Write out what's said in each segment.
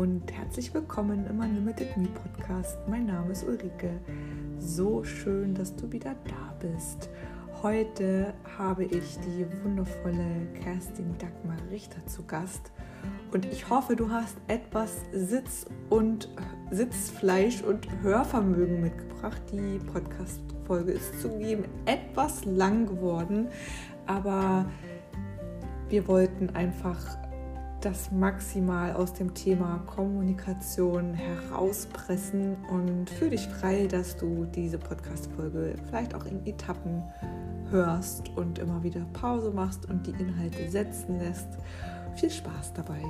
und herzlich willkommen im Unlimited Me Podcast. Mein Name ist Ulrike. So schön, dass du wieder da bist. Heute habe ich die wundervolle Kerstin Dagmar Richter zu Gast und ich hoffe, du hast etwas Sitz und Sitzfleisch und Hörvermögen mitgebracht. Die Podcast-Folge ist zugegeben etwas lang geworden, aber wir wollten einfach das maximal aus dem Thema Kommunikation herauspressen und fühl dich frei, dass du diese Podcast-Folge vielleicht auch in Etappen hörst und immer wieder Pause machst und die Inhalte setzen lässt. Viel Spaß dabei.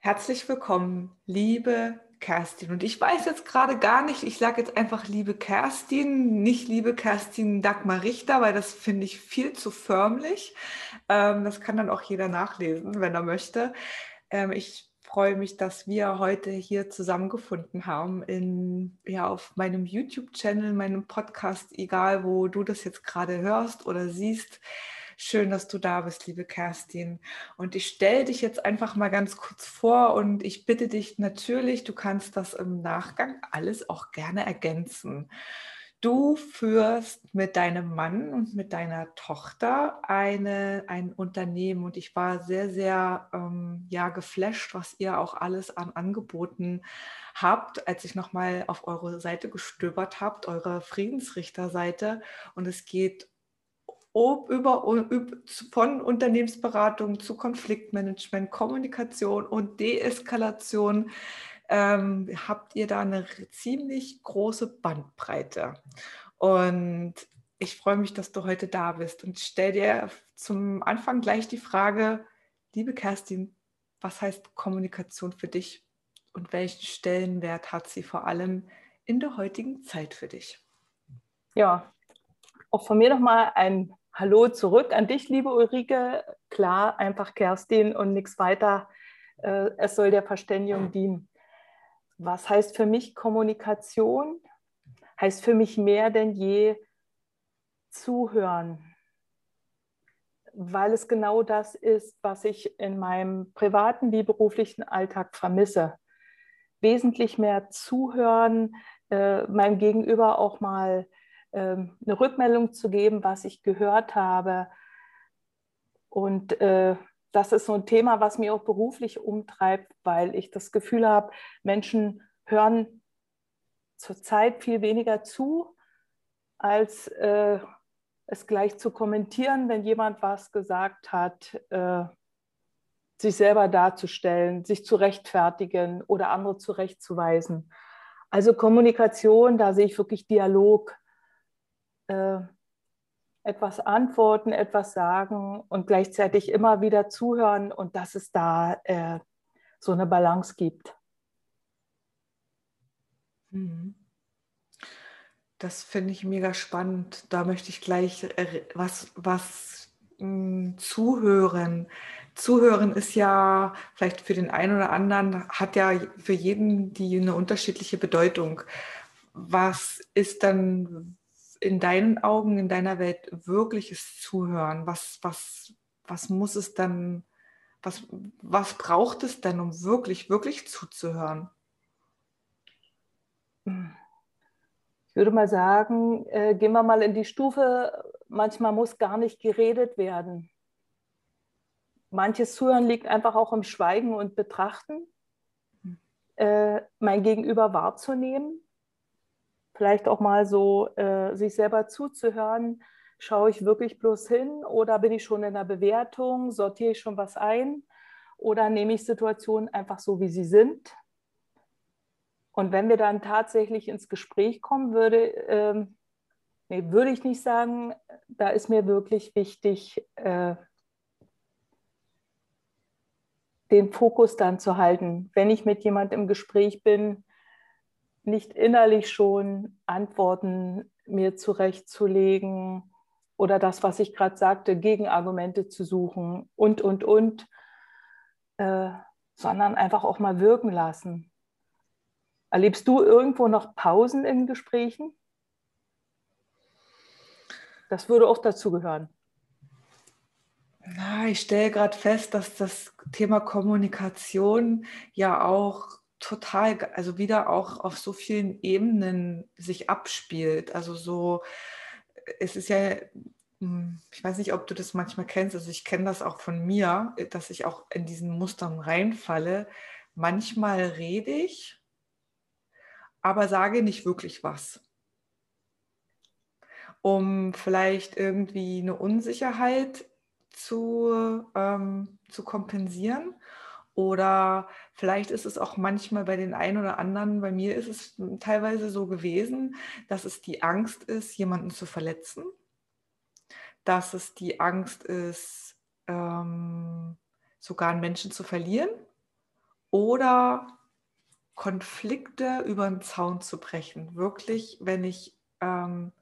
Herzlich willkommen, liebe Kerstin. Und ich weiß jetzt gerade gar nicht, ich sage jetzt einfach liebe Kerstin, nicht liebe Kerstin Dagmar Richter, weil das finde ich viel zu förmlich. Ähm, das kann dann auch jeder nachlesen, wenn er möchte. Ähm, ich freue mich, dass wir heute hier zusammengefunden haben in, ja, auf meinem YouTube-Channel, meinem Podcast, egal wo du das jetzt gerade hörst oder siehst. Schön, dass du da bist, liebe Kerstin. Und ich stelle dich jetzt einfach mal ganz kurz vor und ich bitte dich natürlich, du kannst das im Nachgang alles auch gerne ergänzen. Du führst mit deinem Mann und mit deiner Tochter eine, ein Unternehmen und ich war sehr, sehr ähm, ja, geflasht, was ihr auch alles an Angeboten habt, als ich nochmal auf eure Seite gestöbert habt, eure Friedensrichterseite. Und es geht über, von Unternehmensberatung zu Konfliktmanagement, Kommunikation und Deeskalation ähm, habt ihr da eine ziemlich große Bandbreite. Und ich freue mich, dass du heute da bist und stell dir zum Anfang gleich die Frage, liebe Kerstin, was heißt Kommunikation für dich und welchen Stellenwert hat sie vor allem in der heutigen Zeit für dich? Ja, auch von mir nochmal ein Hallo zurück an dich, liebe Ulrike. Klar, einfach Kerstin und nichts weiter. Äh, es soll der Verständigung dienen. Was heißt für mich Kommunikation? Heißt für mich mehr denn je zuhören, weil es genau das ist, was ich in meinem privaten wie beruflichen Alltag vermisse. Wesentlich mehr zuhören, äh, meinem Gegenüber auch mal ähm, eine Rückmeldung zu geben, was ich gehört habe. Und äh, das ist so ein Thema, was mir auch beruflich umtreibt, weil ich das Gefühl habe, Menschen hören zurzeit viel weniger zu, als äh, es gleich zu kommentieren, wenn jemand was gesagt hat, äh, sich selber darzustellen, sich zu rechtfertigen oder andere zurechtzuweisen. Also Kommunikation, da sehe ich wirklich Dialog äh, etwas antworten, etwas sagen und gleichzeitig immer wieder zuhören und dass es da äh, so eine Balance gibt. Mhm. Das finde ich mega spannend. Da möchte ich gleich äh, was, was mh, hm, zuhören. Zuhören ist ja vielleicht für den einen oder anderen, hat ja für jeden die eine unterschiedliche Bedeutung. Was ist dann in deinen Augen, in deiner Welt wirkliches Zuhören? Was, was, was muss es dann, was, was braucht es denn, um wirklich, wirklich zuzuhören? Ich würde mal sagen, äh, gehen wir mal in die Stufe, manchmal muss gar nicht geredet werden. Manches Zuhören liegt einfach auch im Schweigen und Betrachten, hm. äh, mein Gegenüber wahrzunehmen vielleicht auch mal so äh, sich selber zuzuhören, schaue ich wirklich bloß hin oder bin ich schon in der Bewertung, sortiere ich schon was ein oder nehme ich Situationen einfach so, wie sie sind. Und wenn wir dann tatsächlich ins Gespräch kommen, würde, ähm, nee, würde ich nicht sagen, da ist mir wirklich wichtig, äh, den Fokus dann zu halten. Wenn ich mit jemandem im Gespräch bin, nicht innerlich schon Antworten mir zurechtzulegen oder das, was ich gerade sagte, Gegenargumente zu suchen und, und, und, äh, sondern einfach auch mal wirken lassen. Erlebst du irgendwo noch Pausen in Gesprächen? Das würde auch dazu gehören. Na, ich stelle gerade fest, dass das Thema Kommunikation ja auch total, also wieder auch auf so vielen Ebenen sich abspielt. Also so, es ist ja, hm, ich weiß nicht, ob du das manchmal kennst, also ich kenne das auch von mir, dass ich auch in diesen Mustern reinfalle. Manchmal rede ich, aber sage nicht wirklich was um vielleicht irgendwie eine Unsicherheit zu, ähm, zu kompensieren. Oder vielleicht ist es auch manchmal bei den einen oder anderen, bei mir ist es teilweise so gewesen, dass es die Angst ist, jemanden zu verletzen, dass es die Angst ist, ähm, sogar einen Menschen zu verlieren oder Konflikte über den Zaun zu brechen. Wirklich, wenn ich ähm,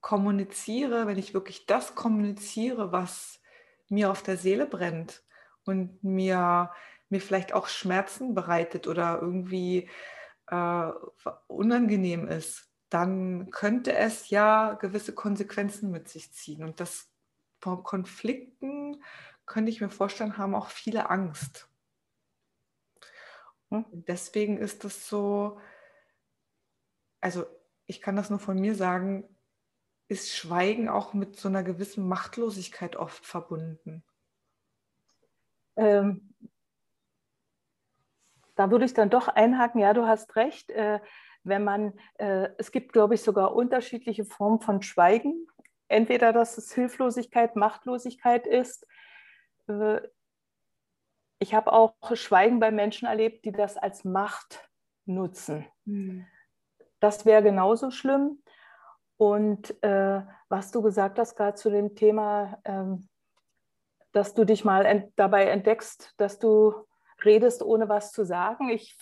kommuniziere, wenn ich wirklich das kommuniziere, was mir auf der Seele brennt und mir, mir vielleicht auch Schmerzen bereitet oder irgendwie äh, unangenehm ist, dann könnte es ja gewisse Konsequenzen mit sich ziehen. Und das vor Konflikten könnte ich mir vorstellen, haben auch viele Angst. Und deswegen ist es so, also ich kann das nur von mir sagen, ist Schweigen auch mit so einer gewissen Machtlosigkeit oft verbunden? Ähm, da würde ich dann doch einhaken, ja, du hast recht. Äh, wenn man, äh, es gibt, glaube ich, sogar unterschiedliche Formen von Schweigen. Entweder, dass es Hilflosigkeit, Machtlosigkeit ist. Äh, ich habe auch Schweigen bei Menschen erlebt, die das als Macht nutzen. Hm. Das wäre genauso schlimm. Und äh, was du gesagt hast, gerade zu dem Thema, ähm, dass du dich mal ent dabei entdeckst, dass du redest, ohne was zu sagen. Ich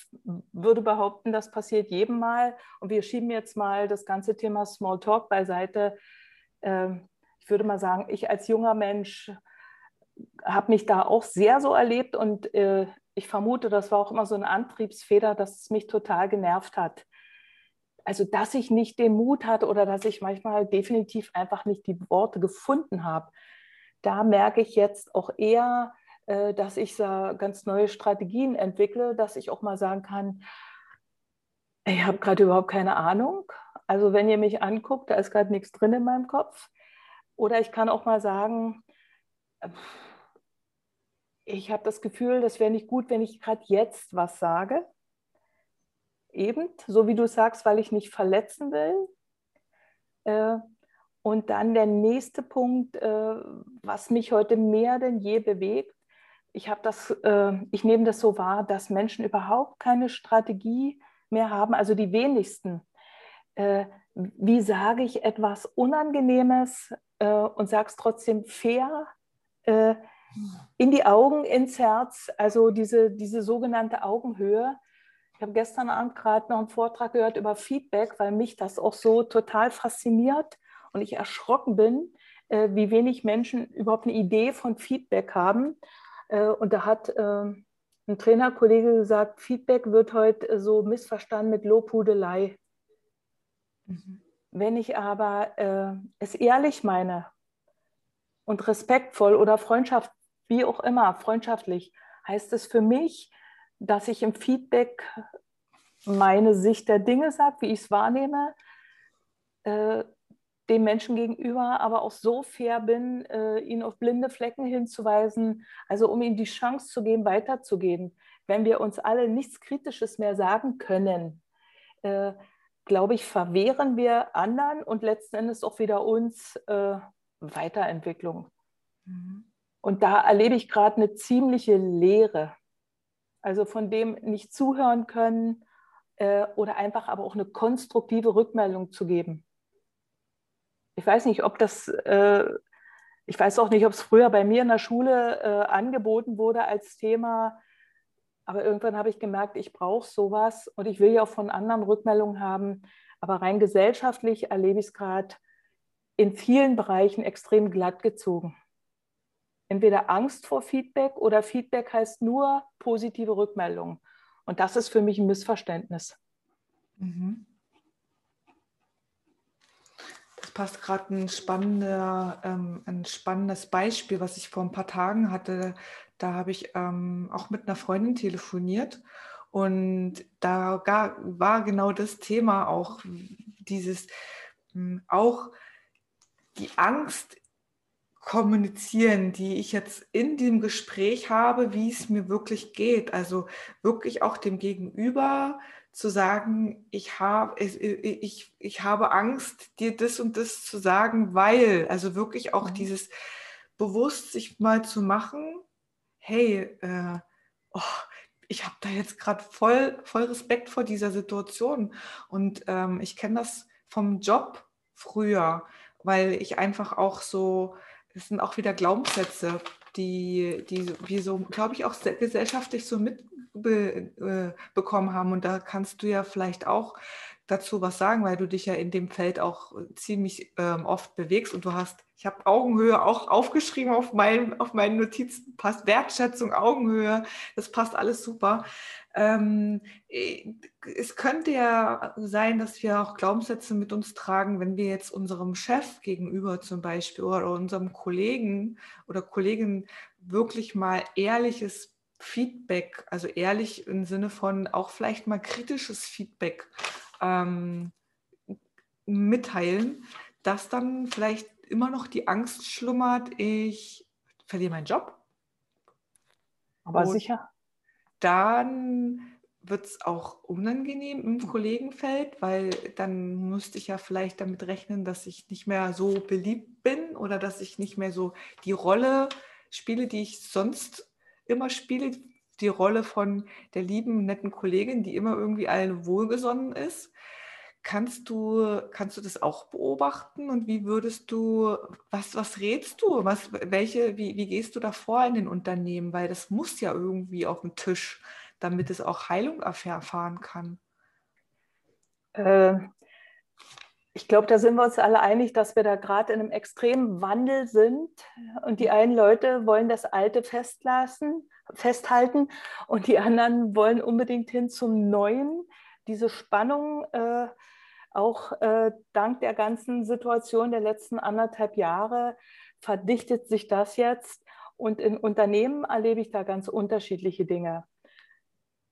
würde behaupten, das passiert jedem Mal. Und wir schieben jetzt mal das ganze Thema Smalltalk beiseite. Ähm, ich würde mal sagen, ich als junger Mensch habe mich da auch sehr so erlebt und äh, ich vermute, das war auch immer so eine Antriebsfeder, dass es mich total genervt hat also dass ich nicht den Mut hatte oder dass ich manchmal definitiv einfach nicht die Worte gefunden habe. Da merke ich jetzt auch eher, äh, dass ich ganz neue Strategien entwickle, dass ich auch mal sagen kann, ich habe gerade überhaupt keine Ahnung. Also wenn ihr mich anguckt, da ist gerade nichts drin in meinem Kopf. Oder ich kann auch mal sagen, ich habe das Gefühl, das wäre nicht gut, wenn ich gerade jetzt was sage eben, so wie du sagst, weil ich nicht verletzen will. Äh, und dann der nächste Punkt, äh, was mich heute mehr denn je bewegt. Ich habe das, äh, ich nehme das so wahr, dass Menschen überhaupt keine Strategie mehr haben, also die wenigsten. Wie sage ich etwas Unangenehmes und sage es trotzdem fair? in die Augen, ins Herz, also diese, diese sogenannte Augenhöhe, ich habe gestern Abend gerade noch einen Vortrag gehört über Feedback, weil mich das auch so total fasziniert und ich erschrocken bin, äh, wie wenig Menschen überhaupt eine Idee von Feedback haben. Äh, und da hat äh, ein Trainerkollege gesagt, Feedback wird heute so missverstanden mit Lobhudelei. Mhm. Wenn ich aber es ehrlich meine und respektvoll oder Freundschaft, wie auch immer, freundschaftlich, heißt es für mich, dass ich im Feedback meine Sicht der Dinge sage, wie ich es wahrnehme, äh, dem Menschen gegenüber aber auch so fair bin, äh, ihn auf blinde Flecken hinzuweisen, also um ihm die Chance zu geben, weiterzugehen. Wenn wir uns alle nichts Kritisches mehr sagen können, äh, glaube ich, verwehren wir anderen und letzten Endes auch wieder uns äh, Weiterentwicklung. Mhm. Und da erlebe ich gerade eine ziemliche Leere. Also von dem nicht zuhören können äh, oder einfach aber auch eine konstruktive Rückmeldung zu geben. Ich weiß nicht, ob das, äh, ich weiß auch nicht, ob es früher bei mir in der Schule äh, angeboten wurde als Thema, aber irgendwann habe ich gemerkt, ich brauche sowas und ich will ja auch von anderen Rückmeldungen haben. Aber rein gesellschaftlich erlebe ich es gerade in vielen Bereichen extrem glatt gezogen entweder Angst vor Feedback oder Feedback heißt nur positive Rückmeldungen. Und das ist für mich ein Missverständnis. Mhm. Das passt gerade ein, spannender, ähm, ein spannendes Beispiel, was ich vor ein paar Tagen hatte. Da habe ich ähm, auch mit einer Freundin telefoniert und da gar, war genau das Thema auch dieses, hm, auch die Angst kommunizieren, die ich jetzt in dem Gespräch habe, wie es mir wirklich geht. Also wirklich auch dem Gegenüber zu sagen, ich habe, ich, ich habe Angst, dir das und das zu sagen, weil, also wirklich auch mhm. dieses bewusst sich mal zu machen, hey, äh, oh, ich habe da jetzt gerade voll, voll Respekt vor dieser Situation. Und ähm, ich kenne das vom Job früher, weil ich einfach auch so, es sind auch wieder Glaubenssätze, die, die wir so, glaube ich, auch gesellschaftlich so mitbekommen äh, haben. Und da kannst du ja vielleicht auch dazu was sagen, weil du dich ja in dem Feld auch ziemlich ähm, oft bewegst und du hast, ich habe Augenhöhe auch aufgeschrieben auf, mein, auf meinen Notizen, passt Wertschätzung, Augenhöhe, das passt alles super. Ähm, äh, es könnte ja sein, dass wir auch Glaubenssätze mit uns tragen, wenn wir jetzt unserem Chef gegenüber zum Beispiel oder unserem Kollegen oder Kollegin wirklich mal ehrliches Feedback, also ehrlich im Sinne von auch vielleicht mal kritisches Feedback ähm, mitteilen, dass dann vielleicht immer noch die Angst schlummert, ich verliere meinen Job. Aber Und sicher dann wird es auch unangenehm im Kollegenfeld, weil dann müsste ich ja vielleicht damit rechnen, dass ich nicht mehr so beliebt bin oder dass ich nicht mehr so die Rolle spiele, die ich sonst immer spiele, die Rolle von der lieben, netten Kollegin, die immer irgendwie allen wohlgesonnen ist. Kannst du, kannst du das auch beobachten und wie würdest du, was, was rätst du? Was, welche, wie, wie gehst du da vor in den Unternehmen? Weil das muss ja irgendwie auf dem Tisch, damit es auch Heilung erfahren kann. Äh, ich glaube, da sind wir uns alle einig, dass wir da gerade in einem extremen Wandel sind. Und die einen Leute wollen das Alte festlassen, festhalten und die anderen wollen unbedingt hin zum Neuen. Diese Spannung äh, auch äh, dank der ganzen Situation der letzten anderthalb Jahre verdichtet sich das jetzt. Und in Unternehmen erlebe ich da ganz unterschiedliche Dinge.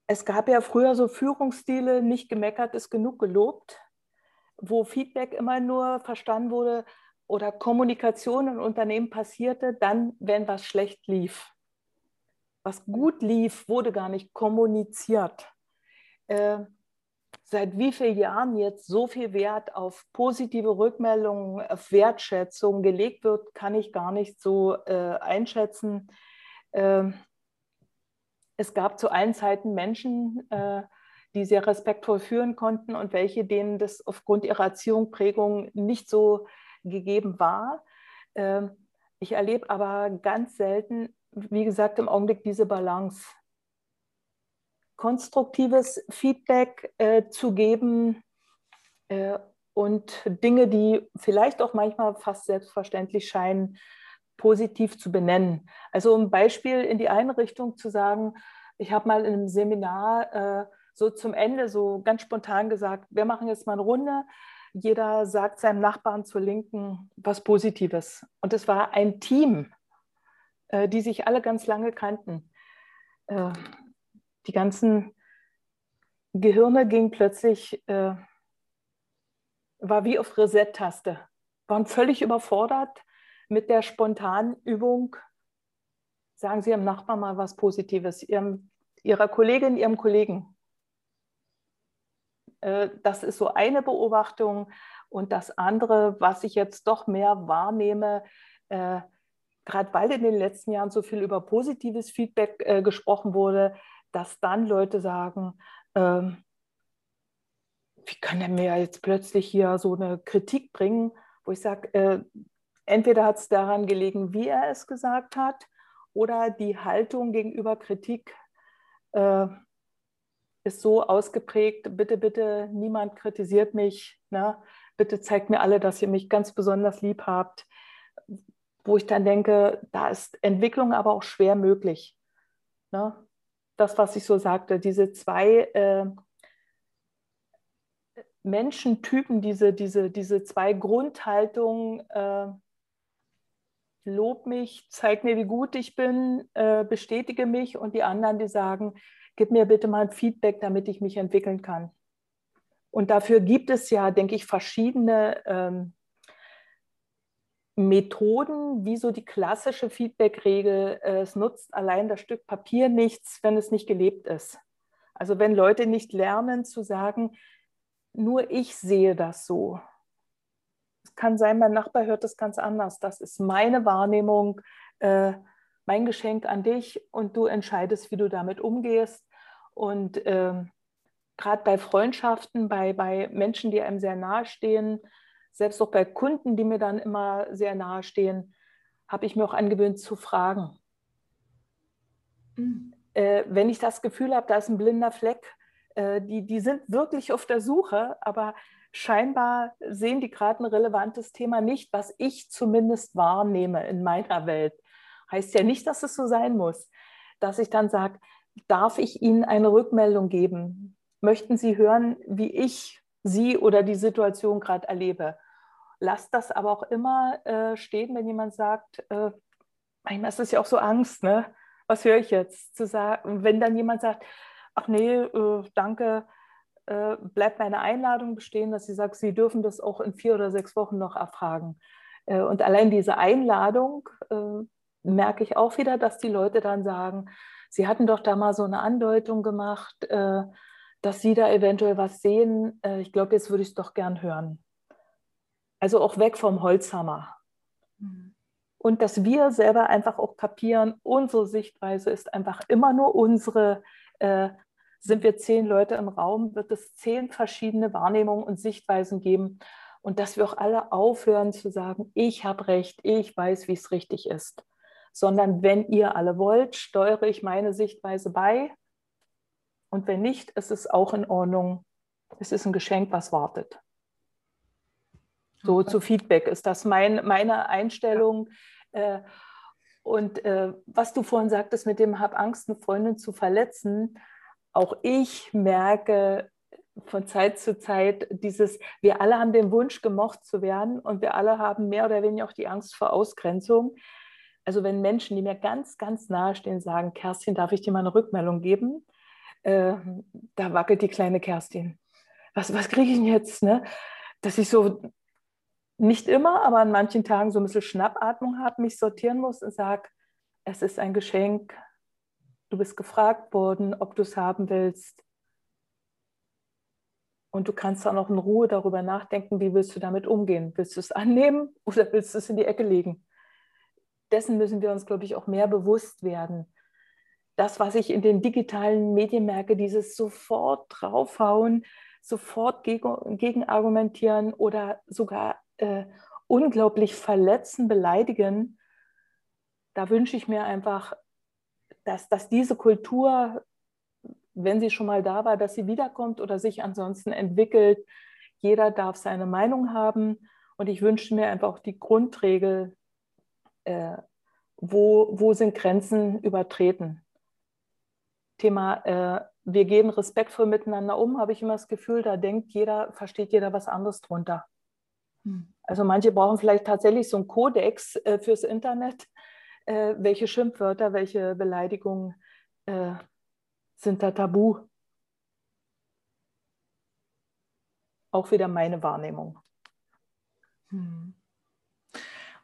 Es gab ja früher so Führungsstile, nicht gemeckert ist genug gelobt, wo Feedback immer nur verstanden wurde oder Kommunikation in Unternehmen passierte, dann, wenn was schlecht lief. Was gut lief, wurde gar nicht kommuniziert. Äh, seit wie vielen Jahren jetzt so viel Wert auf positive Rückmeldungen, auf Wertschätzung gelegt wird, kann ich gar nicht so äh, einschätzen. Äh, es gab zu allen Zeiten Menschen, äh, die sehr respektvoll führen konnten und welche, denen das aufgrund ihrer Erziehung, Prägung nicht so gegeben war. Ähm, ich erlebe aber ganz selten, wie gesagt, im Augenblick diese Balance konstruktives Feedback äh, zu geben äh, und Dinge, die vielleicht auch manchmal fast selbstverständlich scheinen, positiv zu benennen. Also ein Beispiel in die eine Richtung zu sagen, ich habe mal in einem Seminar äh, so zum Ende so ganz spontan gesagt, wir machen jetzt mal eine Runde. Jeder sagt seinem Nachbarn zur Linken was Positives. Und es war ein Team, äh, die sich alle ganz lange kannten. Äh, die ganzen Gehirne gingen plötzlich, äh, war wie auf Reset-Taste, waren völlig überfordert mit der spontanen Übung. Sagen Sie Ihrem Nachbarn mal was Positives, Ihrem, Ihrer Kollegin, Ihrem Kollegen. Äh, das ist so eine Beobachtung. Und das andere, was ich jetzt doch mehr wahrnehme, äh, gerade weil in den letzten Jahren so viel über positives Feedback äh, gesprochen wurde, dass dann Leute sagen, ähm, wie kann er mir jetzt plötzlich hier so eine Kritik bringen, wo ich sage, äh, entweder hat es daran gelegen, wie er es gesagt hat, oder die Haltung gegenüber Kritik ist so ausgeprägt, bitte, bitte, niemand kritisiert mich, ne? bitte zeigt mir alle, dass ihr mich ganz besonders lieb habt, wo ich dann denke, da ist Entwicklung aber auch schwer möglich. Ne? das, was ich so sagte, diese zwei, äh, Menschentypen, diese, diese, diese zwei Grundhaltungen, äh, lob mich, zeig mir, wie gut ich bin, äh, bestätige mich und die anderen, die sagen, gib mir bitte mal ein Feedback, damit ich mich entwickeln kann. Und dafür gibt es ja, denke ich, verschiedene ähm, Methoden, wie so die klassische Feedback-Regel. Äh, es nutzt allein das Stück Papier nichts, wenn es nicht gelebt ist. Also wenn Leute nicht lernen zu sagen, nur ich sehe das so. Es kann sein, mein Nachbar hört das ganz anders. Das ist meine Wahrnehmung, äh, mein Geschenk an dich und du entscheidest, wie du damit umgehst. Und äh, gerade bei Freundschaften, bei, bei Menschen, die einem sehr nahe stehen, selbst auch bei Kunden, die mir dann immer sehr nahe stehen, habe ich mir auch angewöhnt zu fragen. Mhm. Äh, wenn ich das Gefühl habe, da ist ein blinder Fleck, äh, die, die sind wirklich auf der Suche, aber scheinbar sehen die gerade ein relevantes Thema nicht, was ich zumindest wahrnehme in meiner Welt. Heißt ja nicht, dass es so sein muss, dass ich dann sage, darf ich Ihnen eine Rückmeldung geben? Möchten Sie hören, wie ich Sie oder die Situation gerade erlebe? Lasst das aber auch immer äh, stehen, wenn jemand sagt, äh, manchmal ist ja auch so Angst, ne? Was höre ich jetzt? Zu sagen, wenn dann jemand sagt, ach nee, äh, danke, äh, bleibt meine Einladung bestehen, dass sie sagt, Sie dürfen das auch in vier oder sechs Wochen noch erfragen. Äh, und allein diese Einladung äh, merke ich auch wieder, dass die Leute dann sagen, Sie hatten doch da mal so eine Andeutung gemacht, äh, dass Sie da eventuell was sehen. Äh, ich glaube, jetzt würde ich es doch gern hören. Also auch weg vom Holzhammer. Mhm. Und dass wir selber einfach auch kapieren, unsere Sichtweise ist einfach immer nur unsere äh, sind wir zehn Leute im Raum, wird es zehn verschiedene Wahrnehmungen und Sichtweisen geben. Und dass wir auch alle aufhören zu sagen, ich habe recht, ich weiß, wie es richtig ist. Sondern wenn ihr alle wollt, steuere ich meine Sichtweise bei. Und wenn nicht, ist es auch in Ordnung. Es ist ein Geschenk, was wartet. So okay. zu Feedback ist das mein, meine Einstellung. Äh, und äh, was du vorhin sagtest mit dem Hab Angst, eine Freundin zu verletzen, auch ich merke von Zeit zu Zeit dieses, wir alle haben den Wunsch, gemocht zu werden und wir alle haben mehr oder weniger auch die Angst vor Ausgrenzung. Also wenn Menschen, die mir ganz, ganz nahe stehen, sagen, Kerstin, darf ich dir mal eine Rückmeldung geben? Äh, da wackelt die kleine Kerstin. Was, was kriege ich denn jetzt? Ne? Dass ich so nicht immer, aber an manchen Tagen so ein bisschen Schnappatmung habe, mich sortieren muss und sage, es ist ein Geschenk, Du bist gefragt worden, ob du es haben willst. Und du kannst dann auch in Ruhe darüber nachdenken, wie willst du damit umgehen? Willst du es annehmen oder willst du es in die Ecke legen? Dessen müssen wir uns, glaube ich, auch mehr bewusst werden. Das, was ich in den digitalen Medien merke, dieses sofort draufhauen, sofort gegen, gegen argumentieren oder sogar äh, unglaublich verletzen, beleidigen, da wünsche ich mir einfach dass, dass diese Kultur, wenn sie schon mal da war, dass sie wiederkommt oder sich ansonsten entwickelt. Jeder darf seine Meinung haben. Und ich wünsche mir einfach auch die Grundregel, äh, wo, wo sind Grenzen übertreten. Thema, äh, wir gehen respektvoll miteinander um, habe ich immer das Gefühl, da denkt jeder, versteht jeder was anderes drunter. Hm. Also manche brauchen vielleicht tatsächlich so einen Kodex äh, fürs Internet, äh, welche Schimpfwörter, welche Beleidigungen äh, sind da tabu. Auch wieder meine Wahrnehmung. Hm.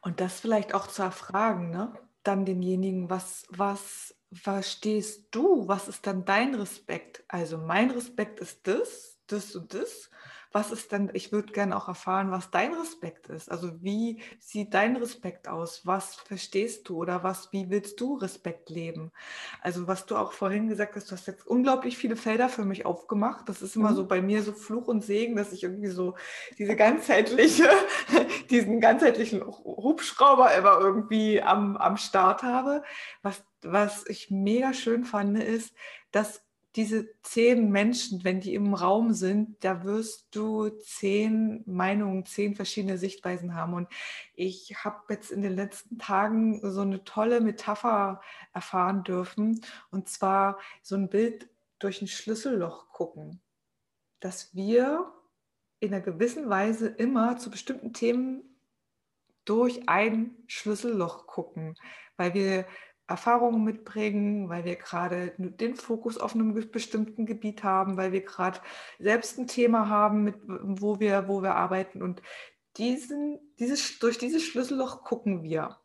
Und das vielleicht auch zu erfragen, ne? dann denjenigen, was, was verstehst du? Was ist dann dein Respekt? Also mein Respekt ist das, das und das was ist denn, ich würde gerne auch erfahren, was dein Respekt ist. Also wie sieht dein Respekt aus? Was verstehst du oder was, wie willst du Respekt leben? Also was du auch vorhin gesagt hast, du hast jetzt unglaublich viele Felder für mich aufgemacht. Das ist immer mhm. so bei mir so Fluch und Segen, dass ich irgendwie so diese ganzheitliche, diesen ganzheitlichen Hubschrauber immer irgendwie am, am Start habe. Was, was ich mega schön fand, ist, dass diese zehn Menschen, wenn die im Raum sind, da wirst du zehn Meinungen, zehn verschiedene Sichtweisen haben. Und ich habe jetzt in den letzten Tagen so eine tolle Metapher erfahren dürfen. Und zwar so ein Bild durch ein Schlüsselloch gucken. Dass wir in einer gewissen Weise immer zu bestimmten Themen durch ein Schlüsselloch gucken, weil wir Erfahrungen mitbringen, weil wir gerade den Fokus auf einem bestimmten Gebiet haben, weil wir gerade selbst ein Thema haben, mit, wo, wir, wo wir arbeiten. Und diesen, dieses, durch dieses Schlüsselloch gucken wir.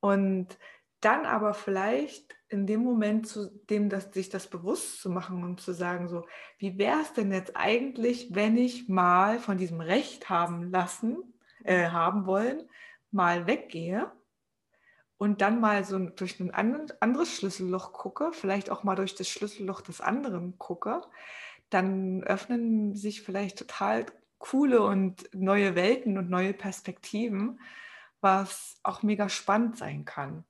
Und dann aber vielleicht in dem Moment zu dem, dass sich das bewusst zu machen und zu sagen, so, wie wäre es denn jetzt eigentlich, wenn ich mal von diesem Recht haben lassen, äh, haben wollen, mal weggehe und dann mal so durch ein anderes Schlüsselloch gucke, vielleicht auch mal durch das Schlüsselloch des anderen gucke, dann öffnen sich vielleicht total coole und neue Welten und neue Perspektiven, was auch mega spannend sein kann.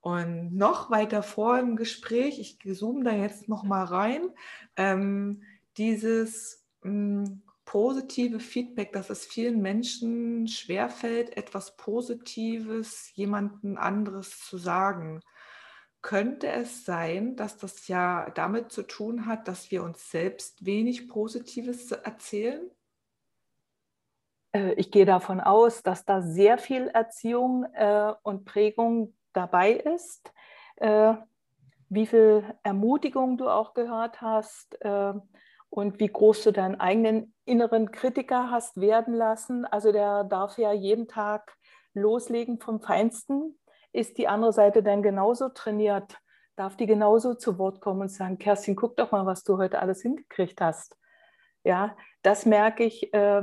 Und noch weiter vor im Gespräch, ich zoome da jetzt noch mal rein, ähm, dieses mh, hm, positive Feedback, dass es vielen Menschen schwerfällt, etwas Positives jemandem anderes zu sagen. Könnte es sein, dass das ja damit zu tun hat, dass wir uns selbst wenig Positives erzählen? Äh, ich gehe davon aus, dass da sehr viel Erziehung äh, und Prägung dabei ist. Äh, wie viel Ermutigung du auch gehört hast, und wie groß du deinen eigenen inneren Kritiker hast werden lassen. Also der darf ja jeden Tag loslegen vom Feinsten. Ist die andere Seite dann genauso trainiert? Darf die genauso zu Wort kommen und sagen, Kerstin, guck doch mal, was du heute alles hingekriegt hast. Ja, das merke ich äh,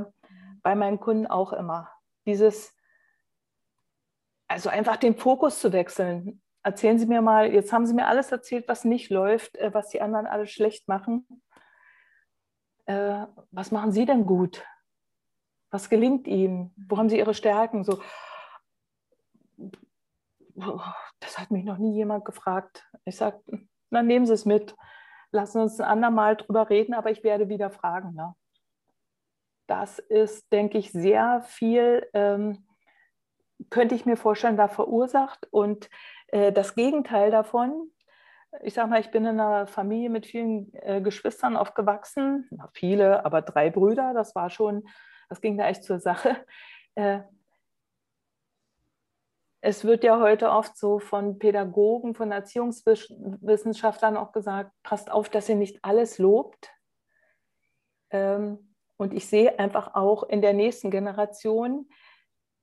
bei meinen Kunden auch immer. Dieses, also einfach den Fokus zu wechseln. Erzählen Sie mir mal, jetzt haben Sie mir alles erzählt, was nicht läuft, äh, was die anderen alles schlecht machen äh, was machen Sie denn gut? Was gelingt Ihnen? Wo haben Sie Ihre Stärken? So, das hat mich noch nie jemand gefragt. Ich sage, dann nehmen Sie es mit. Lassen uns ein andermal drüber reden, aber ich werde wieder fragen. Ne? Das ist, denke ich, sehr viel, ähm, könnte ich mir vorstellen, da verursacht. Und äh, das Gegenteil davon, ich sage mal, ich bin in einer Familie mit vielen äh, Geschwistern aufgewachsen. Na, viele, aber drei Brüder, das war schon, das ging da echt zur Sache. Äh, es wird ja heute oft so von Pädagogen, von Erziehungswissenschaftlern auch gesagt, passt auf, dass ihr nicht alles lobt. Ähm, und ich sehe einfach auch in der nächsten Generation,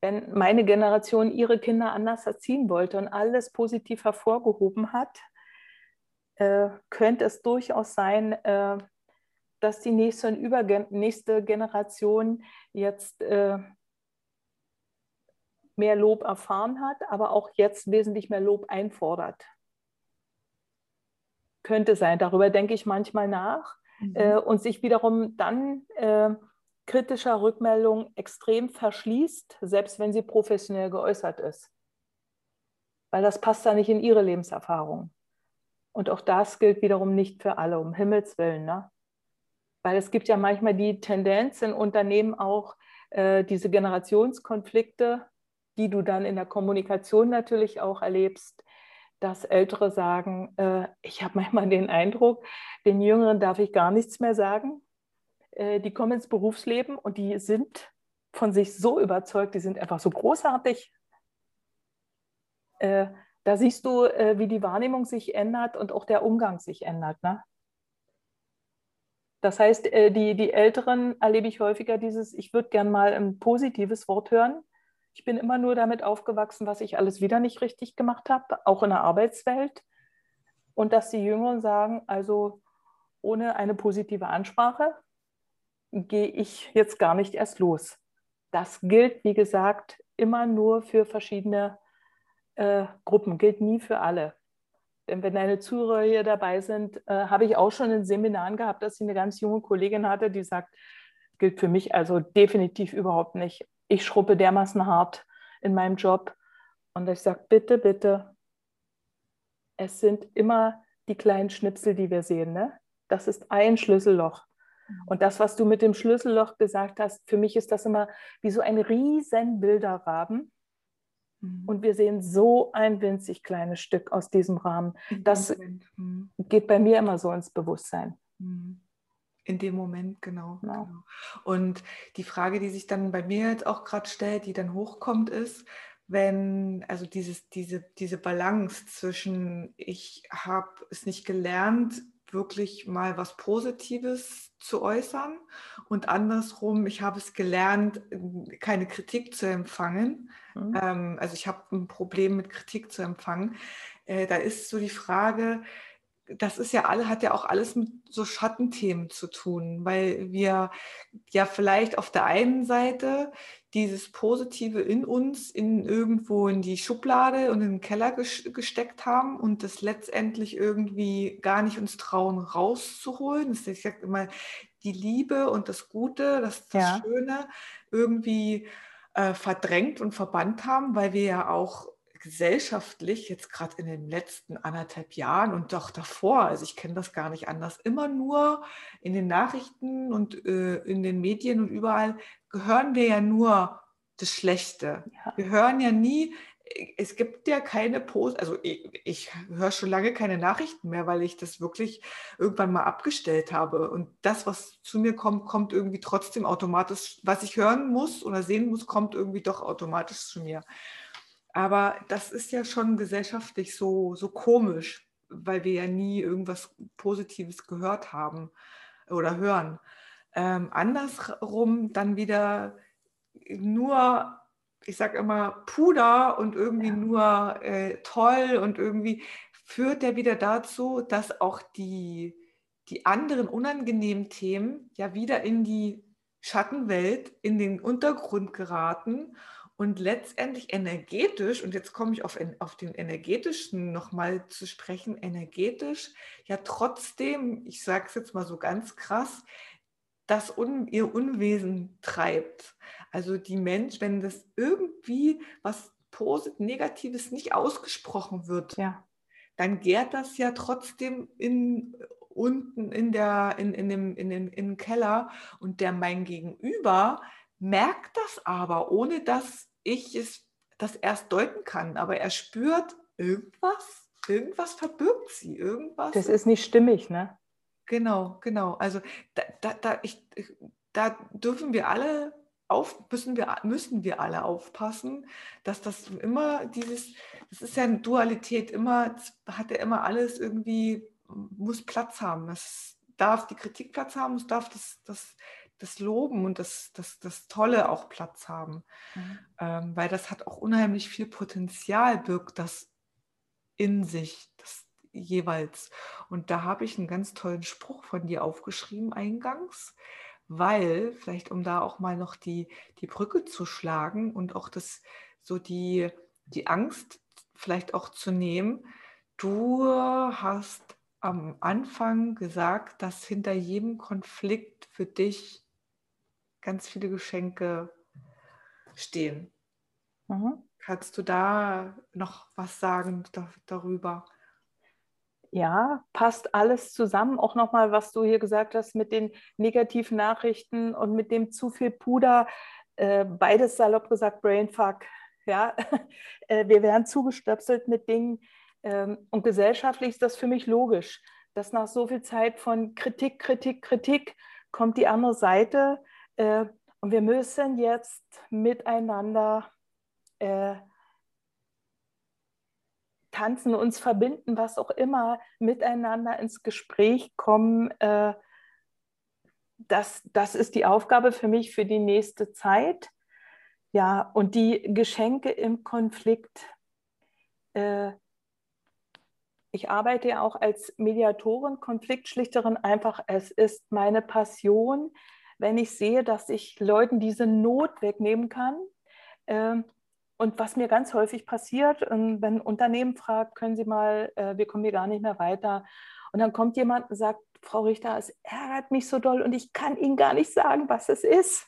wenn meine Generation ihre Kinder anders erziehen wollte und alles positiv hervorgehoben hat, äh, könnte es durchaus sein, äh, dass die nächste, nächste Generation jetzt äh, mehr Lob erfahren hat, aber auch jetzt wesentlich mehr Lob einfordert. Könnte sein, darüber denke ich manchmal nach mhm. äh, und sich wiederum dann äh, kritischer Rückmeldung extrem verschließt, selbst wenn sie professionell geäußert ist. Weil das passt da nicht in ihre Lebenserfahrung. Und auch das gilt wiederum nicht für alle, um Himmels Willen. Ne? Weil es gibt ja manchmal die Tendenz in Unternehmen auch, äh, diese Generationskonflikte, die du dann in der Kommunikation natürlich auch erlebst, dass Ältere sagen, äh, ich habe manchmal den Eindruck, den Jüngeren darf ich gar nichts mehr sagen. Äh, die kommen ins Berufsleben und die sind von sich so überzeugt, die sind einfach so großartig. Äh, da siehst du, äh, wie die Wahrnehmung sich ändert und auch der Umgang sich ändert. Ne? Das heißt, äh, die, die Älteren erlebe ich häufiger dieses, ich würde gern mal ein positives Wort hören. Ich bin immer nur damit aufgewachsen, was ich alles wieder nicht richtig gemacht habe, auch in der Arbeitswelt. Und dass die Jüngeren sagen, also ohne eine positive Ansprache gehe ich jetzt gar nicht erst los. Das gilt, wie gesagt, immer nur für verschiedene äh, Gruppen, gilt nie für alle. Denn wenn deine Zuhörer hier dabei sind, äh, habe ich auch schon in Seminaren gehabt, dass ich eine ganz junge Kollegin hatte, die sagt, gilt für mich also definitiv überhaupt nicht. Ich schruppe dermaßen hart in meinem Job. Und ich sage, bitte, bitte, es sind immer die kleinen Schnipsel, die wir sehen. Ne? Das ist ein Schlüsselloch. Mhm. Und das, was du mit dem Schlüsselloch gesagt hast, für mich ist das immer wie so ein riesen Bilderrahmen. Mhm. Und wir sehen so ein winzig kleines Stück aus diesem Rahmen. Das mhm. geht bei mir immer so ins Bewusstsein. Mhm. In dem Moment, genau, genau. genau. Und die Frage, die sich dann bei mir jetzt auch gerade stellt, die dann hochkommt, ist, wenn, also dieses, diese, diese Balance zwischen, ich habe es nicht gelernt, wirklich mal was Positives zu äußern und andersrum, ich habe es gelernt, keine Kritik zu empfangen. Mhm. Ähm, also ich habe ein Problem mit Kritik zu empfangen. Äh, da ist so die Frage, das ist ja alle, hat ja auch alles mit so Schattenthemen zu tun, weil wir ja vielleicht auf der einen Seite dieses Positive in uns in irgendwo in die Schublade und in den Keller gesteckt haben und das letztendlich irgendwie gar nicht uns trauen rauszuholen. Das ist, ich sage immer, die Liebe und das Gute, das, das ja. Schöne irgendwie äh, verdrängt und verbannt haben, weil wir ja auch gesellschaftlich jetzt gerade in den letzten anderthalb Jahren und doch davor, also ich kenne das gar nicht anders, immer nur in den Nachrichten und äh, in den Medien und überall hören wir ja nur das Schlechte. Ja. Wir hören ja nie, es gibt ja keine Post, also ich, ich höre schon lange keine Nachrichten mehr, weil ich das wirklich irgendwann mal abgestellt habe. Und das, was zu mir kommt, kommt irgendwie trotzdem automatisch, was ich hören muss oder sehen muss, kommt irgendwie doch automatisch zu mir. Aber das ist ja schon gesellschaftlich so, so komisch, weil wir ja nie irgendwas Positives gehört haben oder hören. Ähm, andersrum dann wieder nur, ich sage immer, Puder und irgendwie ja. nur äh, toll und irgendwie führt der wieder dazu, dass auch die, die anderen unangenehmen Themen ja wieder in die Schattenwelt, in den Untergrund geraten und letztendlich energetisch, und jetzt komme ich auf, auf den energetischen nochmal zu sprechen, energetisch ja trotzdem, ich sage es jetzt mal so ganz krass, das Un ihr Unwesen treibt. Also die Mensch, wenn das irgendwie was Posit Negatives nicht ausgesprochen wird, ja. dann gärt das ja trotzdem in, unten in, der, in, in, dem, in, in den Keller und der mein Gegenüber merkt das aber, ohne dass ich es das erst deuten kann. Aber er spürt irgendwas, irgendwas verbirgt sie, irgendwas. Das ist nicht stimmig, ne? Genau, genau. Also da, da, da, ich, da dürfen wir alle auf, müssen wir, müssen wir alle aufpassen, dass das immer dieses, das ist ja eine Dualität, immer, hat ja immer alles irgendwie, muss Platz haben. Es darf die Kritik Platz haben, es darf das, das, das Loben und das, das, das Tolle auch Platz haben. Mhm. Ähm, weil das hat auch unheimlich viel Potenzial, birgt das in sich, das jeweils. Und da habe ich einen ganz tollen Spruch von dir aufgeschrieben eingangs, weil, vielleicht um da auch mal noch die, die Brücke zu schlagen und auch das, so die, die Angst vielleicht auch zu nehmen, du hast am Anfang gesagt, dass hinter jedem Konflikt für dich ganz viele Geschenke stehen. Mhm. Kannst du da noch was sagen da, darüber? Ja, passt alles zusammen. Auch nochmal, was du hier gesagt hast mit den negativen Nachrichten und mit dem zu viel Puder. Äh, beides salopp gesagt, Brainfuck. Ja, äh, wir werden zugestöpselt mit Dingen. Ähm, und gesellschaftlich ist das für mich logisch, dass nach so viel Zeit von Kritik, Kritik, Kritik kommt die andere Seite äh, und wir müssen jetzt miteinander äh, tanzen, uns verbinden, was auch immer, miteinander ins Gespräch kommen. Äh, das, das ist die Aufgabe für mich für die nächste Zeit. Ja, und die Geschenke im Konflikt. Äh, ich arbeite ja auch als Mediatorin, Konfliktschlichterin einfach. Es ist meine Passion, wenn ich sehe, dass ich Leuten diese Not wegnehmen kann. Ähm, und was mir ganz häufig passiert, ähm, wenn ein Unternehmen fragt, können Sie mal, äh, wir kommen hier gar nicht mehr weiter. Und dann kommt jemand und sagt, Frau Richter, es ärgert mich so doll und ich kann Ihnen gar nicht sagen, was es ist.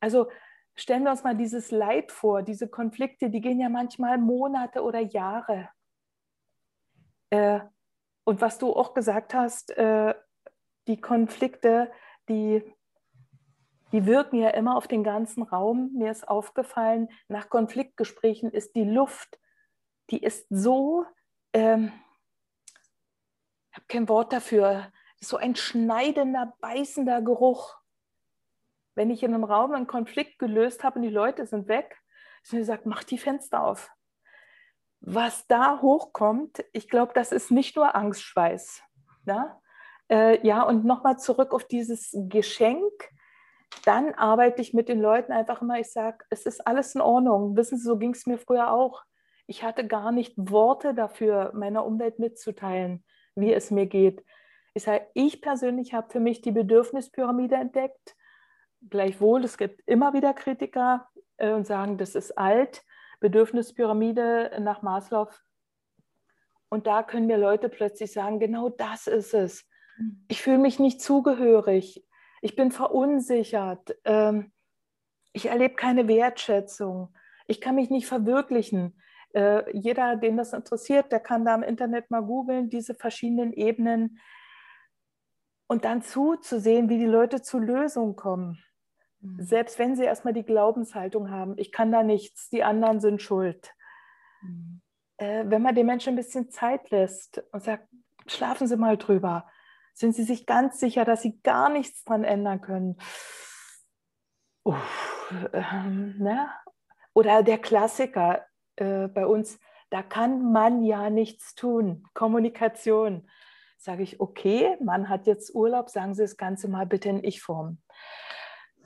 Also stellen wir uns mal dieses Leid vor, diese Konflikte, die gehen ja manchmal Monate oder Jahre. Äh, und was du auch gesagt hast, äh, die Konflikte, die, die wirken ja immer auf den ganzen Raum. Mir ist aufgefallen, nach Konfliktgesprächen ist die Luft, die ist so, ähm, ich habe kein Wort dafür, so ein schneidender, beißender Geruch. Wenn ich in einem Raum einen Konflikt gelöst habe und die Leute sind weg, ist mir gesagt, mach die Fenster auf. Was da hochkommt, ich glaube, das ist nicht nur Angstschweiß. Ne? Äh, ja, und nochmal zurück auf dieses Geschenk. Dann arbeite ich mit den Leuten einfach immer, ich sage, es ist alles in Ordnung. Wissen Sie, so ging es mir früher auch. Ich hatte gar nicht Worte dafür, meiner Umwelt mitzuteilen, wie es mir geht. Ich sage, ich persönlich habe für mich die Bedürfnispyramide entdeckt. Gleichwohl, es gibt immer wieder Kritiker äh, und sagen, das ist alt. Bedürfnispyramide nach Maslow. Und da können mir Leute plötzlich sagen, genau das ist es. Mhm. Ich fühle mich nicht zugehörig. Ich bin verunsichert. Ähm, ich erlebe keine Wertschätzung. Ich kann mich nicht verwirklichen. Äh, jeder, den das interessiert, der kann da im Internet mal googeln, diese verschiedenen Ebenen und dann zuzusehen, wie die Leute zu Lösungen kommen. Mhm. Selbst wenn sie erstmal die Glaubenshaltung haben, ich kann da nichts, die anderen sind schuld. Mhm. Äh, wenn man den Menschen ein bisschen Zeit lässt und sagt, schlafen Sie mal drüber, sind Sie sich ganz sicher, dass Sie gar nichts dran ändern können. Uff, ähm, ne? Oder der Klassiker äh, bei uns, da kann man ja nichts tun. Kommunikation. Sage ich, okay, man hat jetzt Urlaub, sagen Sie das Ganze mal bitte in Ich-Form.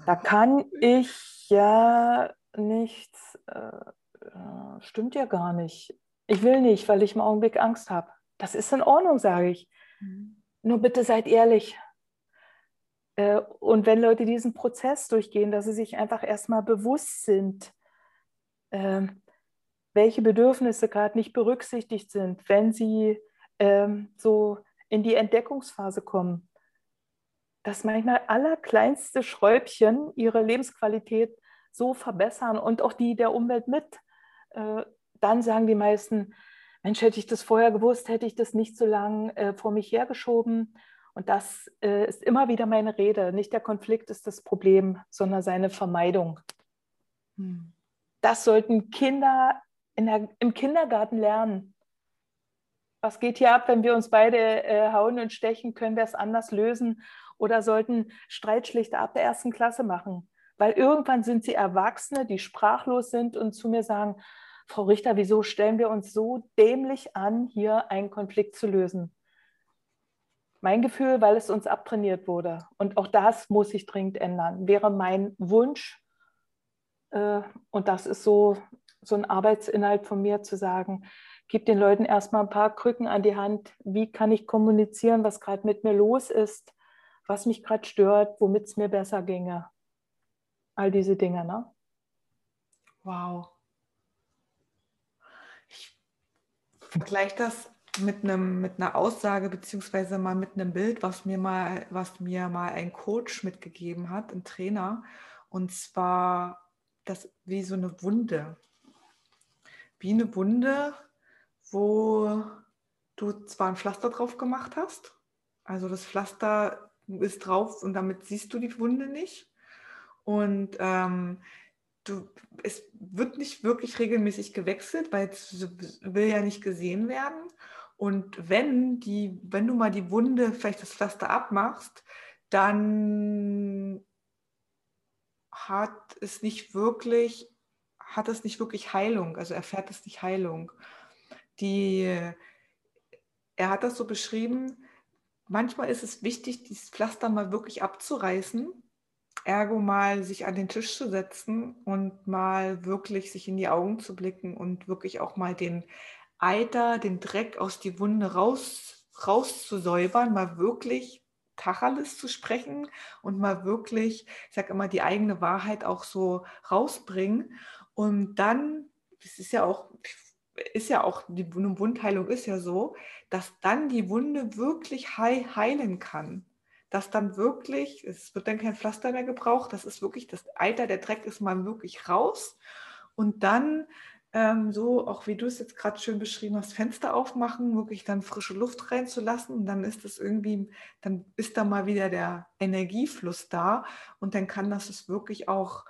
Da kann ich ja nichts, äh, äh, stimmt ja gar nicht. Ich will nicht, weil ich im Augenblick Angst habe. Das ist in Ordnung, sage ich. Mhm. Nur bitte seid ehrlich. Äh, und wenn Leute diesen Prozess durchgehen, dass sie sich einfach erstmal bewusst sind, ähm, welche Bedürfnisse gerade nicht berücksichtigt sind, wenn sie ähm, so in die Entdeckungsphase kommen, dass manchmal allerkleinste Schräubchen ihre Lebensqualität so verbessern und auch die der Umwelt mit. Äh, dann sagen die meisten, Mensch, hätte ich das vorher gewusst, hätte ich das nicht so lange äh, vor mich hergeschoben. Und das äh, ist immer wieder meine Rede. Nicht der Konflikt ist das Problem, sondern seine Vermeidung. Hm. Das sollten Kinder der, im Kindergarten lernen. Was geht hier ab, wenn wir uns beide äh, hauen und stechen? Können wir es anders lösen? Oder sollten Streitschlichter ab der ersten Klasse machen? Weil irgendwann sind sie Erwachsene, die sprachlos sind und zu mir sagen, Frau Richter, wieso stellen wir uns so dämlich an, hier einen Konflikt zu lösen? Mein Gefühl, weil es uns abtrainiert wurde. Und auch das muss sich dringend ändern, wäre mein Wunsch. Äh, und das ist so, so ein Arbeitsinhalt von mir zu sagen, gib den Leuten erstmal ein paar Krücken an die Hand. Wie kann ich kommunizieren, was gerade mit mir los ist, was mich gerade stört, womit es mir besser ginge? All diese Dinge, ne? Wow. Vergleiche das mit, einem, mit einer Aussage beziehungsweise mal mit einem Bild, was mir mal, was mir mal ein Coach mitgegeben hat, ein Trainer. Und zwar das wie so eine Wunde. Wie eine Wunde, wo du zwar ein Pflaster drauf gemacht hast, also das Pflaster ist drauf und damit siehst du die Wunde nicht. Und ähm, du, es wird nicht wirklich regelmäßig gewechselt, weil es will ja nicht gesehen werden. Und wenn, die, wenn du mal die Wunde, vielleicht das Pflaster abmachst, dann hat es nicht wirklich, hat es nicht wirklich Heilung, also erfährt es nicht Heilung. Die, er hat das so beschrieben, manchmal ist es wichtig, dieses Pflaster mal wirklich abzureißen Ergo mal sich an den Tisch zu setzen und mal wirklich sich in die Augen zu blicken und wirklich auch mal den Eiter, den Dreck aus die Wunde raus, rauszusäubern, mal wirklich Tacheles zu sprechen und mal wirklich, ich sage immer, die eigene Wahrheit auch so rausbringen. Und dann, das ist ja auch, ist ja auch, die Wundheilung ist ja so, dass dann die Wunde wirklich heilen kann dass dann wirklich, es wird dann kein Pflaster mehr gebraucht, das ist wirklich das Alter, der Dreck ist mal wirklich raus und dann ähm, so, auch wie du es jetzt gerade schön beschrieben hast, Fenster aufmachen, wirklich dann frische Luft reinzulassen und dann ist es irgendwie, dann ist da mal wieder der Energiefluss da und dann kann das es wirklich auch,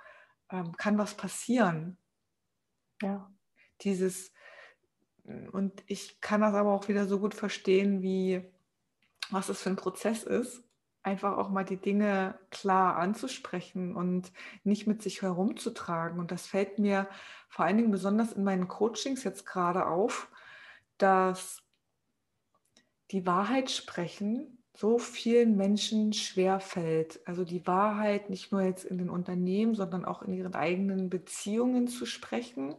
ähm, kann was passieren. Ja. Dieses, und ich kann das aber auch wieder so gut verstehen, wie was es für ein Prozess ist, einfach auch mal die Dinge klar anzusprechen und nicht mit sich herumzutragen. Und das fällt mir vor allen Dingen besonders in meinen Coachings jetzt gerade auf, dass die Wahrheit sprechen so vielen Menschen schwer fällt. Also die Wahrheit nicht nur jetzt in den Unternehmen, sondern auch in ihren eigenen Beziehungen zu sprechen.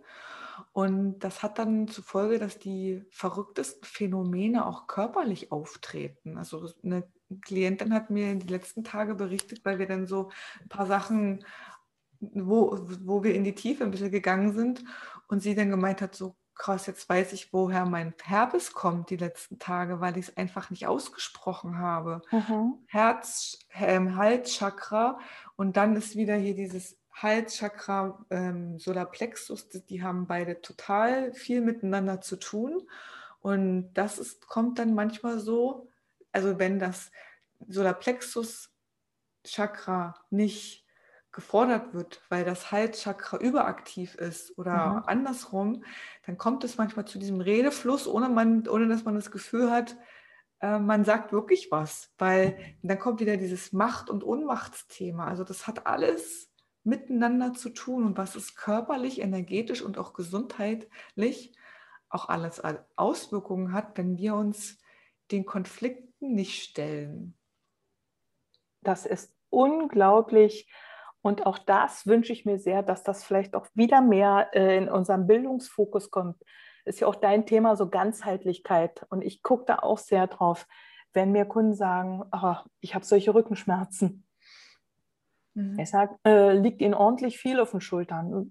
Und das hat dann zur Folge, dass die verrücktesten Phänomene auch körperlich auftreten. Also eine Klientin hat mir in den letzten Tagen berichtet, weil wir dann so ein paar Sachen, wo, wo wir in die Tiefe ein bisschen gegangen sind und sie dann gemeint hat, so krass, jetzt weiß ich, woher mein Herpes kommt die letzten Tage, weil ich es einfach nicht ausgesprochen habe. Mhm. Herz, ähm, Halschakra und dann ist wieder hier dieses Halschakra, ähm, Solarplexus, die haben beide total viel miteinander zu tun. Und das ist, kommt dann manchmal so, also wenn das Solarplexus-Chakra nicht gefordert wird, weil das Halschakra überaktiv ist oder mhm. andersrum, dann kommt es manchmal zu diesem Redefluss, ohne, man, ohne dass man das Gefühl hat, äh, man sagt wirklich was, weil dann kommt wieder dieses Macht- und Unmachtsthema. Also das hat alles miteinander zu tun und was es körperlich, energetisch und auch gesundheitlich auch alles Auswirkungen hat, wenn wir uns den Konflikten nicht stellen. Das ist unglaublich und auch das wünsche ich mir sehr, dass das vielleicht auch wieder mehr äh, in unserem Bildungsfokus kommt. Ist ja auch dein Thema, so Ganzheitlichkeit. Und ich gucke da auch sehr drauf, wenn mir Kunden sagen, oh, ich habe solche Rückenschmerzen. Mhm. Ich sage, äh, liegt Ihnen ordentlich viel auf den Schultern?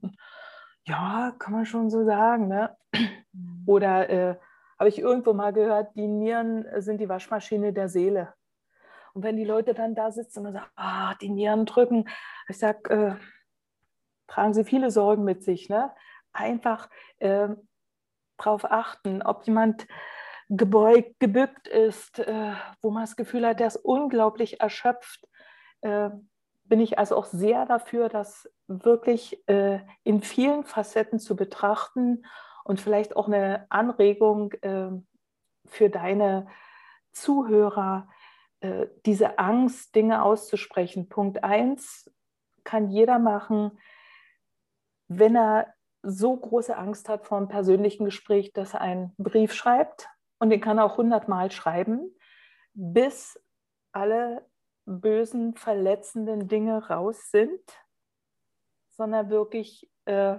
Ja, kann man schon so sagen. Ne? Mhm. Oder äh, habe ich irgendwo mal gehört, die Nieren sind die Waschmaschine der Seele. Und wenn die Leute dann da sitzen und sagen, ah, die Nieren drücken, ich sage, äh, tragen sie viele Sorgen mit sich. Ne? Einfach äh, darauf achten, ob jemand gebeugt, gebückt ist, äh, wo man das Gefühl hat, der ist unglaublich erschöpft. Äh, bin ich also auch sehr dafür, das wirklich äh, in vielen Facetten zu betrachten und vielleicht auch eine Anregung äh, für deine Zuhörer, äh, diese Angst, Dinge auszusprechen. Punkt eins kann jeder machen, wenn er so große Angst hat vor einem persönlichen Gespräch, dass er einen Brief schreibt und den kann er auch hundertmal schreiben, bis alle bösen, verletzenden Dinge raus sind, sondern wirklich äh,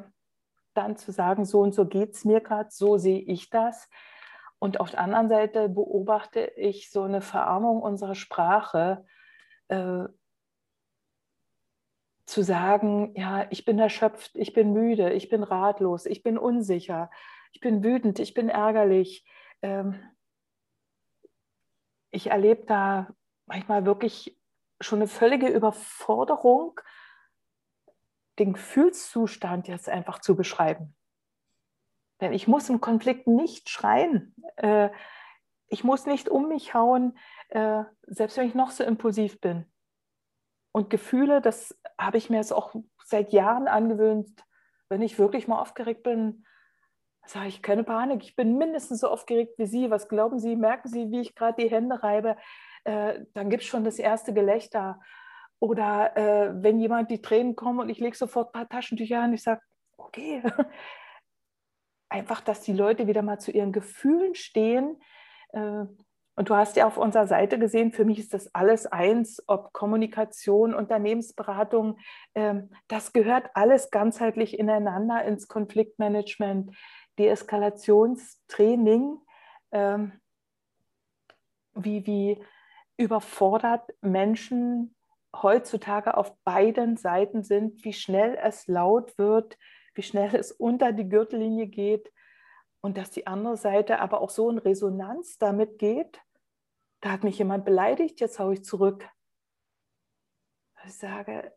dann zu sagen, so und so geht es mir gerade, so sehe ich das. Und auf der anderen Seite beobachte ich so eine Verarmung unserer Sprache, äh, zu sagen, ja, ich bin erschöpft, ich bin müde, ich bin ratlos, ich bin unsicher, ich bin wütend, ich bin ärgerlich. Ähm, ich erlebe da manchmal wirklich schon eine völlige Überforderung, den Gefühlszustand jetzt einfach zu beschreiben. Denn ich muss im Konflikt nicht schreien. Äh, ich muss nicht um mich hauen, äh, selbst wenn ich noch so impulsiv bin. Und Gefühle, das habe ich mir jetzt auch seit Jahren angewöhnt. Wenn ich wirklich mal aufgeregt bin, sage ich keine Panik. Ich bin mindestens so aufgeregt wie Sie. Was glauben Sie? Merken Sie, wie ich gerade die Hände reibe? Äh, dann gibt es schon das erste Gelächter. Oder äh, wenn jemand die Tränen kommen und ich lege sofort ein paar Taschentücher an, ich sage, okay, einfach, dass die Leute wieder mal zu ihren Gefühlen stehen. Äh, und du hast ja auf unserer Seite gesehen, für mich ist das alles eins, ob Kommunikation, Unternehmensberatung, ähm, das gehört alles ganzheitlich ineinander ins Konfliktmanagement, Deeskalationstraining. Ähm, wie, wie überfordert Menschen heutzutage auf beiden Seiten sind, wie schnell es laut wird, wie schnell es unter die Gürtellinie geht und dass die andere Seite aber auch so in Resonanz damit geht. Da hat mich jemand beleidigt, jetzt haue ich zurück. Ich sage,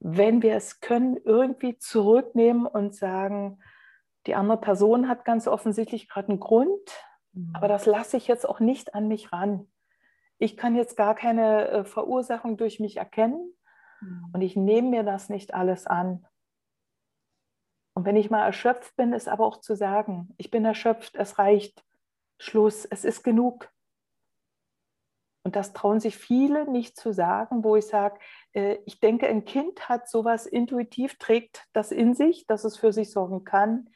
wenn wir es können, irgendwie zurücknehmen und sagen, die andere Person hat ganz offensichtlich gerade einen Grund, mhm. aber das lasse ich jetzt auch nicht an mich ran. Ich kann jetzt gar keine äh, Verursachung durch mich erkennen mhm. und ich nehme mir das nicht alles an. Und wenn ich mal erschöpft bin, ist aber auch zu sagen, ich bin erschöpft, es reicht, Schluss, es ist genug. Und das trauen sich viele nicht zu sagen, wo ich sage, äh, ich denke, ein Kind hat sowas intuitiv, trägt das in sich, dass es für sich sorgen kann.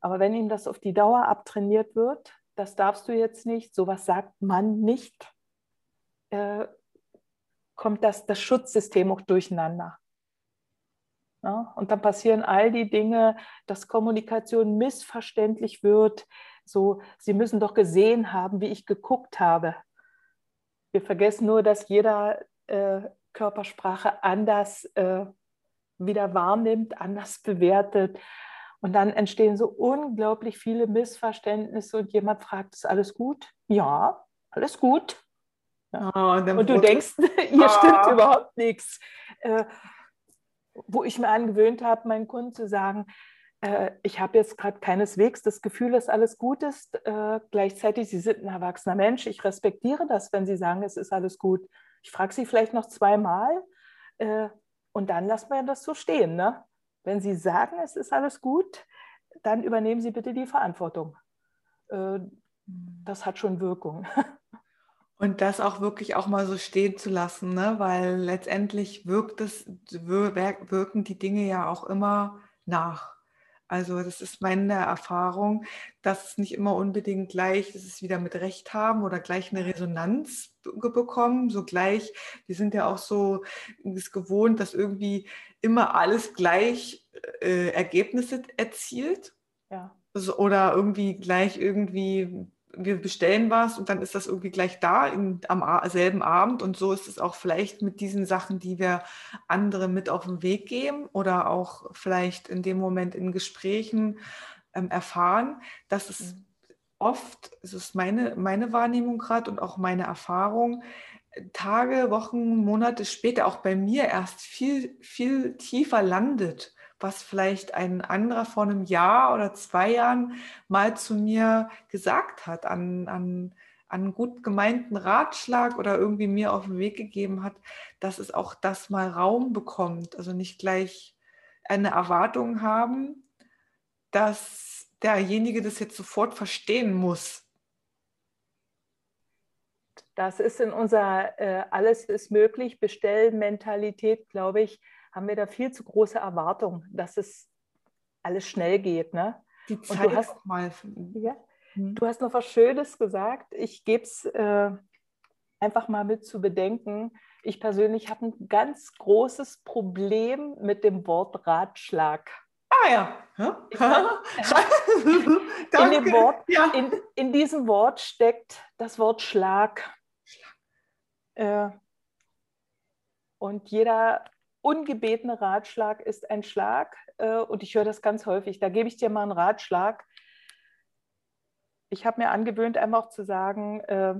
Aber wenn ihm das auf die Dauer abtrainiert wird, das darfst du jetzt nicht, sowas sagt man nicht, äh, kommt das, das Schutzsystem auch durcheinander. Ja, und dann passieren all die Dinge, dass Kommunikation missverständlich wird. So, Sie müssen doch gesehen haben, wie ich geguckt habe. Wir vergessen nur, dass jeder äh, Körpersprache anders äh, wieder wahrnimmt, anders bewertet. Und dann entstehen so unglaublich viele Missverständnisse und jemand fragt, ist alles gut? Ja, alles gut. Ja. Oh, und du denkst, hier oh. stimmt überhaupt nichts. Äh, wo ich mir angewöhnt habe, meinen Kunden zu sagen, äh, ich habe jetzt gerade keineswegs das Gefühl, dass alles gut ist. Äh, gleichzeitig, Sie sind ein erwachsener Mensch. Ich respektiere das, wenn Sie sagen, es ist alles gut. Ich frage Sie vielleicht noch zweimal äh, und dann lassen wir das so stehen. Ne? Wenn Sie sagen, es ist alles gut, dann übernehmen Sie bitte die Verantwortung. Äh, das hat schon Wirkung. Und das auch wirklich auch mal so stehen zu lassen, ne? weil letztendlich wirkt es, wirken die Dinge ja auch immer nach. Also das ist meine Erfahrung, dass es nicht immer unbedingt gleich, dass es wieder mit Recht haben oder gleich eine Resonanz bekommen. So gleich, wir sind ja auch so es gewohnt, dass irgendwie immer alles gleich äh, Ergebnisse erzielt. Ja. Oder irgendwie gleich irgendwie wir bestellen was und dann ist das irgendwie gleich da in, am selben Abend. Und so ist es auch vielleicht mit diesen Sachen, die wir andere mit auf den Weg geben oder auch vielleicht in dem Moment in Gesprächen ähm, erfahren, dass es mhm. oft, es ist meine, meine Wahrnehmung gerade und auch meine Erfahrung, Tage, Wochen, Monate später auch bei mir erst viel, viel tiefer landet was vielleicht ein anderer vor einem Jahr oder zwei Jahren mal zu mir gesagt hat, an, an, an gut gemeinten Ratschlag oder irgendwie mir auf den Weg gegeben hat, dass es auch das mal Raum bekommt. Also nicht gleich eine Erwartung haben, dass derjenige das jetzt sofort verstehen muss. Das ist in unserer äh, Alles ist möglich Bestellmentalität, glaube ich, haben wir da viel zu große Erwartungen, dass es alles schnell geht. Ne? Die Zeit Und du hast, mal. Ja, hm. Du hast noch was Schönes gesagt. Ich gebe es äh, einfach mal mit zu bedenken. Ich persönlich habe ein ganz großes Problem mit dem Wort Ratschlag. Ah ja. ja. in, dem Wort, ja. in, in, diesem Wort steckt das Wort Schlag. Schlag. Äh, und jeder ungebetene Ratschlag ist ein Schlag. Äh, und ich höre das ganz häufig. Da gebe ich dir mal einen Ratschlag. Ich habe mir angewöhnt, einfach zu sagen, äh,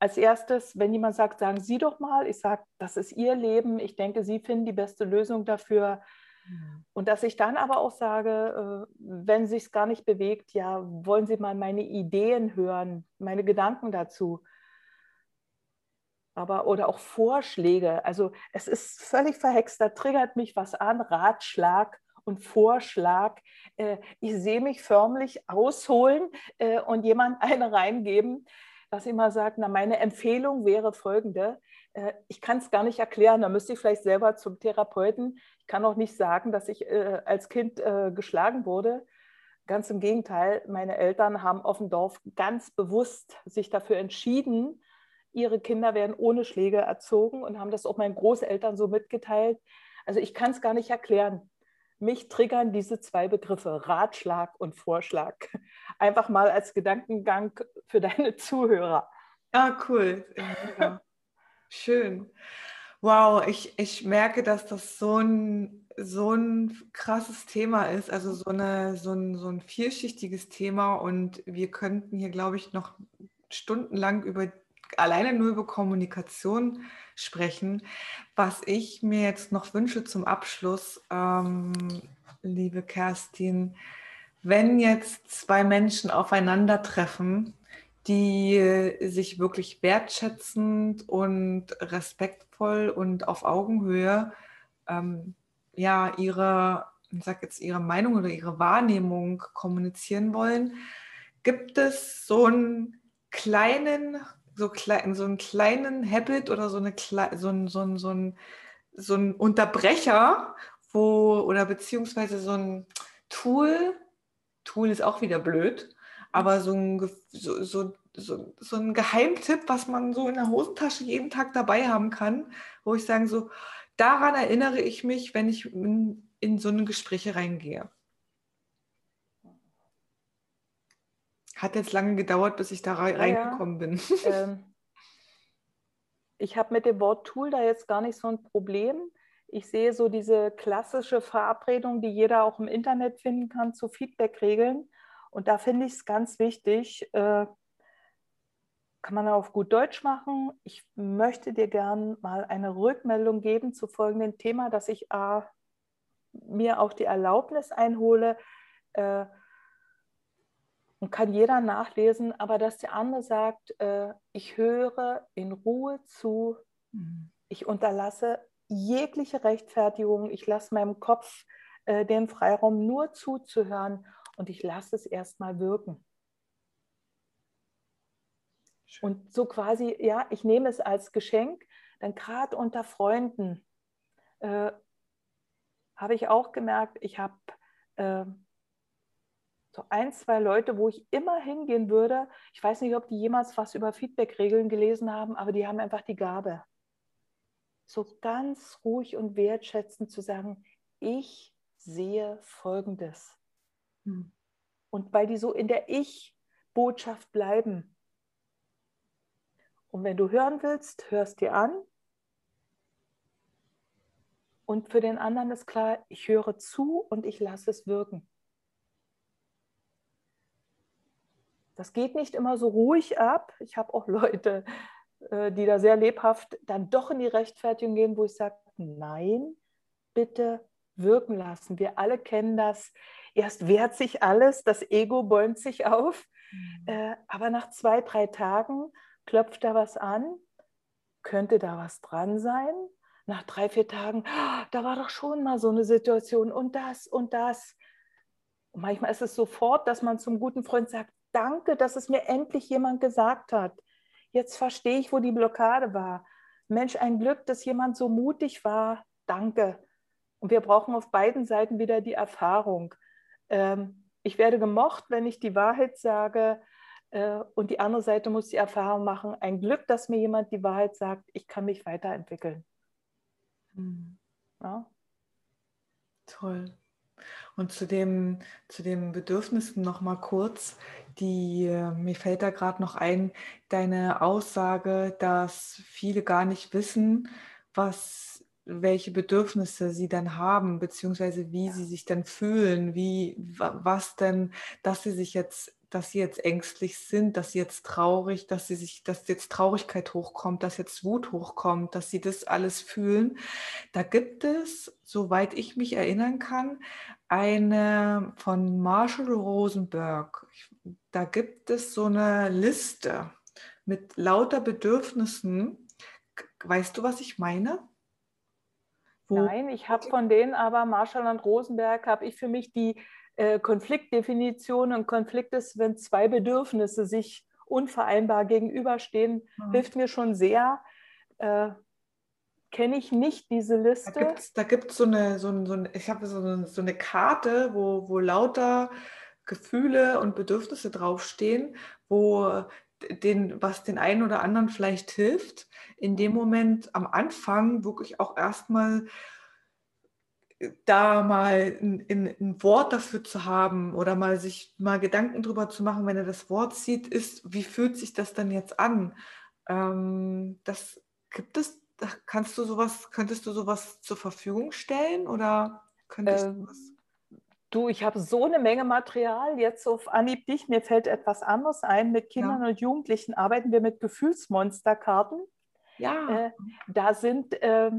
als erstes, wenn jemand sagt, sagen Sie doch mal, ich sage, das ist Ihr Leben, ich denke, Sie finden die beste Lösung dafür. Und dass ich dann aber auch sage, äh, wenn sich es gar nicht bewegt, ja, wollen Sie mal meine Ideen hören, meine Gedanken dazu aber oder auch Vorschläge. Also es ist völlig verhext, da triggert mich was an, Ratschlag und Vorschlag. Äh, ich sehe mich förmlich ausholen äh, und jemand eine reingeben, dass immer sagt, na meine Empfehlung wäre folgende. Äh, ich kann es gar nicht erklären, da müsste ich vielleicht selber zum Therapeuten. Ich kann auch nicht sagen, dass ich als Kind geschlagen wurde. Ganz im Gegenteil, meine Eltern haben auf dem Dorf ganz bewusst sich dafür entschieden, ihre Kinder werden ohne Schläge erzogen und haben das auch meinen Großeltern so mitgeteilt. Also ich kann es gar nicht erklären. Mich triggern diese zwei Begriffe, Ratschlag und Vorschlag. Einfach mal als Gedankengang für deine Zuhörer. Ah, cool. Ja. Schön. Wow, ich, ich merke, dass das so ein, so ein krasses Thema ist, also so, eine, so, ein, so ein vielschichtiges Thema und wir könnten hier, glaube ich, noch stundenlang über alleine nur über Kommunikation sprechen. Was ich mir jetzt noch wünsche zum Abschluss, ähm, liebe Kerstin, wenn jetzt zwei Menschen aufeinandertreffen, die sich wirklich wertschätzend und respektvoll und auf Augenhöhe ähm, ja ihre, ich sag jetzt ihre Meinung oder ihre Wahrnehmung kommunizieren wollen, gibt es so einen kleinen so, klein, so einen kleinen Habit oder so, eine, so, ein, so, ein, so, ein, so ein Unterbrecher, wo, oder beziehungsweise so ein Tool, Tool ist auch wieder blöd, aber so ein, so, so, so, so ein Geheimtipp, was man so in der Hosentasche jeden Tag dabei haben kann, wo ich sage, so, daran erinnere ich mich, wenn ich in, in so eine Gespräche reingehe. Hat jetzt lange gedauert, bis ich da reingekommen ja, bin. Ähm, ich habe mit dem Wort Tool da jetzt gar nicht so ein Problem. Ich sehe so diese klassische Verabredung, die jeder auch im Internet finden kann, zu Feedback-Regeln. Und da finde ich es ganz wichtig, äh, kann man auf gut Deutsch machen. Ich möchte dir gern mal eine Rückmeldung geben zu folgendem Thema, dass ich äh, mir auch die Erlaubnis einhole, äh, und kann jeder nachlesen, aber dass der andere sagt, äh, ich höre in Ruhe zu, mhm. ich unterlasse jegliche Rechtfertigung, ich lasse meinem Kopf äh, den Freiraum nur zuzuhören und ich lasse es erstmal wirken. Schön. Und so quasi, ja, ich nehme es als Geschenk, dann gerade unter Freunden äh, habe ich auch gemerkt, ich habe äh, so ein, zwei Leute, wo ich immer hingehen würde. Ich weiß nicht, ob die jemals was über Feedback-Regeln gelesen haben, aber die haben einfach die Gabe, so ganz ruhig und wertschätzend zu sagen, ich sehe Folgendes. Hm. Und weil die so in der Ich-Botschaft bleiben. Und wenn du hören willst, hörst dir an. Und für den anderen ist klar, ich höre zu und ich lasse es wirken. Das geht nicht immer so ruhig ab. Ich habe auch Leute, äh, die da sehr lebhaft dann doch in die Rechtfertigung gehen, wo ich sage, nein, bitte wirken lassen. Wir alle kennen das. Erst wehrt sich alles, das Ego bäumt sich auf, mhm. Äh, aber nach zwei, drei Tagen klopft da was an. Könnte da was dran sein? Nach drei, vier Tagen, ah, da war doch schon mal so eine Situation und das und das. Und manchmal ist es sofort, dass man zum guten Freund sagt, danke, dass es mir endlich jemand gesagt hat. Jetzt verstehe ich, wo die Blockade war. Mensch, ein Glück, dass jemand so mutig war. Danke. Und wir brauchen auf beiden Seiten wieder die Erfahrung. Ähm, ich werde gemocht, wenn ich die Wahrheit sage. Äh, und die andere Seite muss die Erfahrung machen. Ein Glück, dass mir jemand die Wahrheit sagt. Ich kann mich weiterentwickeln. Hm. Ja? Toll. Und zu dem, zu den Bedürfnissen noch mal kurz, die, äh, mir fällt da gerade noch ein, deine Aussage, dass viele gar nicht wissen, was, welche Bedürfnisse sie dann haben, beziehungsweise wie sie sich dann fühlen, wie, was denn, dass sie sich jetzt dass sie jetzt ängstlich sind, dass sie jetzt traurig, dass sie sich, dass jetzt Traurigkeit hochkommt, dass jetzt Wut hochkommt, dass sie das alles fühlen. Da gibt es, soweit ich mich erinnern kann, eine von Marshall Rosenberg. Da gibt es so eine Liste mit lauter Bedürfnissen. Weißt du, was ich meine? Wo Nein, ich habe von denen aber Marshall und Rosenberg habe ich für mich die äh, Konfliktdefinition und Konflikt ist, wenn zwei Bedürfnisse sich unvereinbar gegenüberstehen, mhm. hilft mir schon sehr. Äh, Kenne ich nicht diese Liste. Da gibt es so eine, so, ein, so ein, ich habe so eine, so eine Karte, wo, wo lauter Gefühle und Bedürfnisse draufstehen, wo den, was den einen oder anderen vielleicht hilft, in dem Moment am Anfang wirklich auch erstmal da mal ein, ein, ein, Wort dafür zu haben oder mal sich mal Gedanken drüber zu machen, wenn er das Wort sieht, ist, wie fühlt sich das dann jetzt an? Ähm, das gibt es, kannst du sowas, könntest du sowas zur Verfügung stellen oder könntest ähm, du was? Du, ich habe so eine Menge Material jetzt auf Anhieb dich. Mir fällt etwas anderes ein. Mit Kindern ja. und Jugendlichen arbeiten wir mit Gefühlsmonsterkarten. Ja. Äh, da sind äh,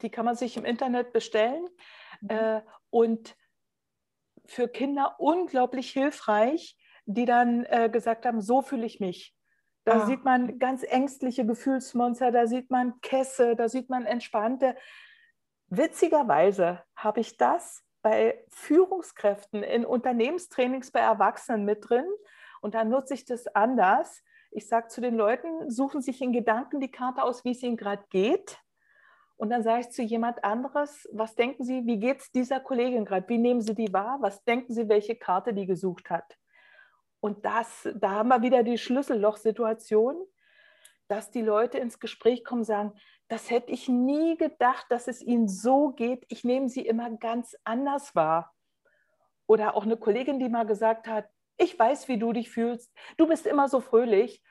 die kann man sich im Internet bestellen. Mhm. Äh, und für Kinder unglaublich hilfreich, die dann äh, gesagt haben, so fühle ich mich. Da ah. sieht man ganz ängstliche Gefühlsmonster, da sieht man Kässe, da sieht man entspannte. Witzigerweise habe ich das bei Führungskräften in Unternehmenstrainings bei Erwachsenen mit drin und dann nutze ich das anders. Ich sage zu den Leuten, suchen sich in Gedanken die Karte aus, wie es ihnen gerade geht. Und dann sage ich zu jemand anderes, was denken Sie, wie geht es dieser Kollegin gerade? Wie nehmen Sie die wahr? Was denken Sie, welche Karte die gesucht hat? Und das, da haben wir wieder die Schlüsselloch-Situation, dass die Leute ins Gespräch kommen sagen, das hätte ich nie gedacht, dass es ihnen so geht. Ich nehme sie immer ganz anders wahr. Oder auch eine Kollegin, die mal gesagt hat, ich weiß, wie du dich fühlst. Du bist immer so fröhlich.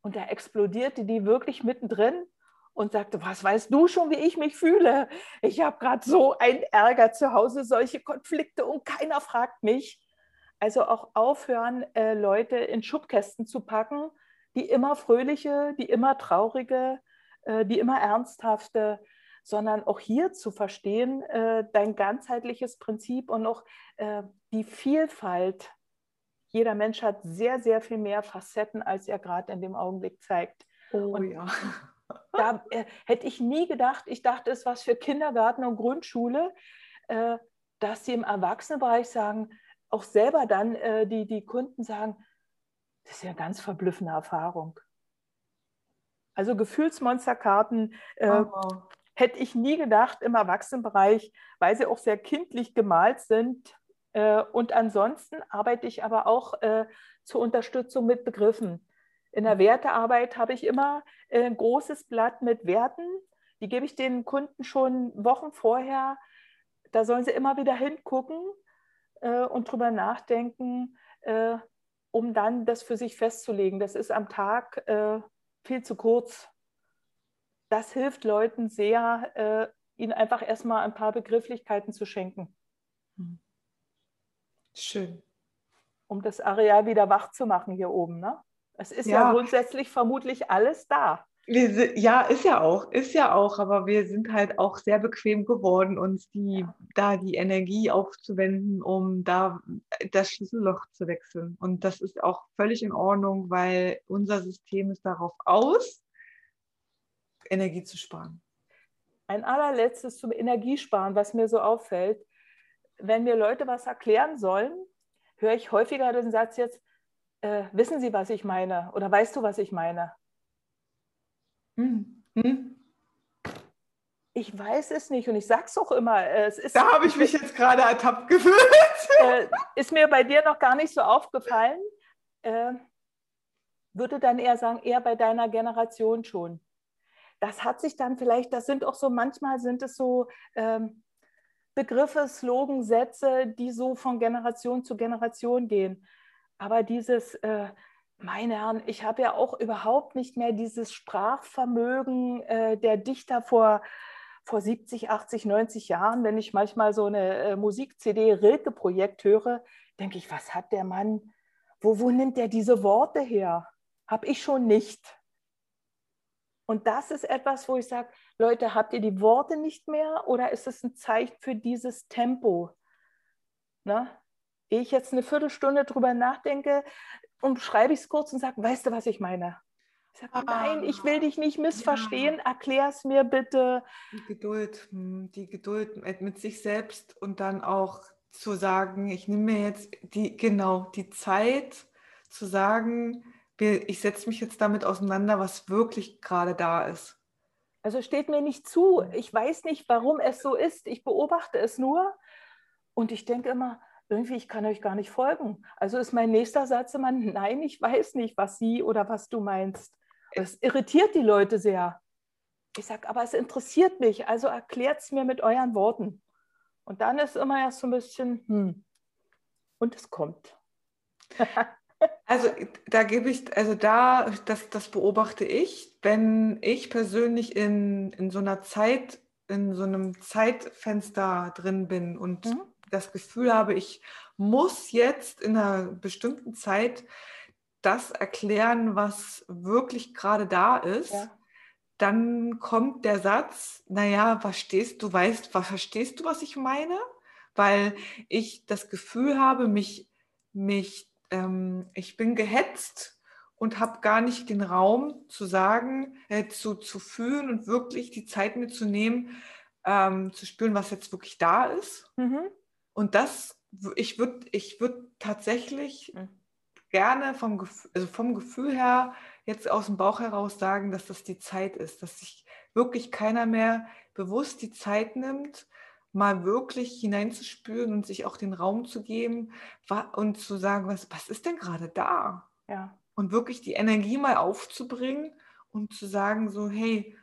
Und da explodierte die wirklich mittendrin und sagte, was weißt du schon, wie ich mich fühle? Ich habe gerade so einen Ärger zu Hause, solche Konflikte und keiner fragt mich. Also auch aufhören, äh, Leute in Schubkästen zu packen, die immer fröhliche, die immer traurige, die immer ernsthafte, sondern auch hier zu verstehen, äh, dein ganzheitliches Prinzip und auch äh, die Vielfalt. Jeder Mensch hat sehr, sehr viel mehr Facetten, als er gerade in dem Augenblick zeigt. Oh und ja. Da äh, hätte ich nie gedacht, ich dachte, es was für Kindergarten und Grundschule, äh, dass sie im Erwachsenenbereich sagen, auch selber dann äh, die, die Kunden sagen, das ist ja eine ganz verblüffende Erfahrung. Also Gefühlsmonsterkarten äh, oh. hätte ich nie gedacht im Erwachsenenbereich, weil sie auch sehr kindlich gemalt sind. Äh, und ansonsten arbeite ich aber auch äh, zur Unterstützung mit Begriffen. In der Wertearbeit habe ich immer äh, ein großes Blatt mit Werten. Die gebe ich den Kunden schon Wochen vorher. Da sollen sie immer wieder hingucken äh, und drüber nachdenken, äh, um dann das für sich festzulegen. Das ist am Tag viel zu kurz. Das hilft Leuten sehr, äh, ihnen einfach erstmal ein paar Begrifflichkeiten zu schenken. Schön. Um das Areal wieder wach zu machen hier oben. Ne? Es ist ja. ja grundsätzlich vermutlich alles da. Sind, ja, ist ja auch, ist ja auch, aber wir sind halt auch sehr bequem geworden, uns die, da die Energie aufzuwenden, um da das Schlüsselloch zu wechseln. Und das ist auch völlig in Ordnung, weil unser System ist darauf aus, Energie zu sparen. Ein allerletztes zum Energiesparen, was mir so auffällt. Wenn mir Leute was erklären sollen, höre ich häufiger den Satz jetzt, äh, wissen Sie, was ich meine? Oder weißt du, was ich meine? Hm. Hm. Ich weiß es nicht und ich sage es auch immer. Es ist, da habe ich mich jetzt gerade ertappt gefühlt. Äh, ist mir bei dir noch gar nicht so aufgefallen. Äh, würde dann eher sagen, eher bei deiner Generation schon. Das hat sich dann vielleicht, das sind auch so, manchmal sind es so ähm, Begriffe, Slogan, Sätze, die so von Generation zu Generation gehen. Aber dieses, äh, meine Herren, ich habe ja auch überhaupt nicht mehr dieses Sprachvermögen äh, der Dichter vor, vor 70, 80, 90 Jahren. Wenn ich manchmal so eine äh, Musik-CD Rilke-Projekt höre, denke ich, was hat der Mann, wo, wo nimmt er diese Worte her? Habe ich schon nicht. Und das ist etwas, wo ich sage, Leute, habt ihr die Worte nicht mehr oder ist es ein Zeichen für dieses Tempo? Ne? Ehe ich jetzt eine Viertelstunde drüber nachdenke, umschreibe ich es kurz und sage, weißt du, was ich meine? Ich sage, ah, nein, ich will dich nicht missverstehen, ja. erklär es mir bitte. Die Geduld, hm, die Geduld mit sich selbst und dann auch zu sagen, ich nehme mir jetzt die, genau, die Zeit zu sagen, ich setze mich jetzt damit auseinander, was wirklich gerade da ist. Also steht mir nicht zu. Ich weiß nicht, warum es so ist. Ich beobachte es nur und ich denke immer, irgendwie, ich kann euch gar nicht folgen. Also ist mein nächster Satz immer, nein, ich weiß nicht, was Sie oder was du meinst. Das irritiert die Leute sehr. Ich sage, aber es interessiert mich, also erklärt es mir mit euren Worten. Und dann ist immer erst so ein bisschen, hm, und es kommt. also da gebe ich, also da, das, das beobachte ich, wenn ich persönlich in, in so einer Zeit, in so einem Zeitfenster drin bin und mhm das Gefühl habe, ich muss jetzt in einer bestimmten Zeit das erklären, was wirklich gerade da ist, ja. dann kommt der Satz, naja, verstehst du, weißt, was verstehst du, was ich meine? Weil ich das Gefühl habe, mich, mich, ähm, ich bin gehetzt und habe gar nicht den Raum zu sagen, äh, zu, zu fühlen und wirklich die Zeit mir zu nehmen, ähm, zu spüren, was jetzt wirklich da ist. Mhm. Und das, ich würde ich würd tatsächlich mhm. gerne vom, Gefühl, also vom Gefühl her jetzt aus dem Bauch heraus sagen, dass das die Zeit ist, dass sich wirklich keiner mehr bewusst die Zeit nimmt, mal wirklich hineinzuspüren und sich auch den Raum zu geben und zu sagen, was, was ist denn gerade da? Ja. Und wirklich die Energie mal aufzubringen und zu sagen, so, hey,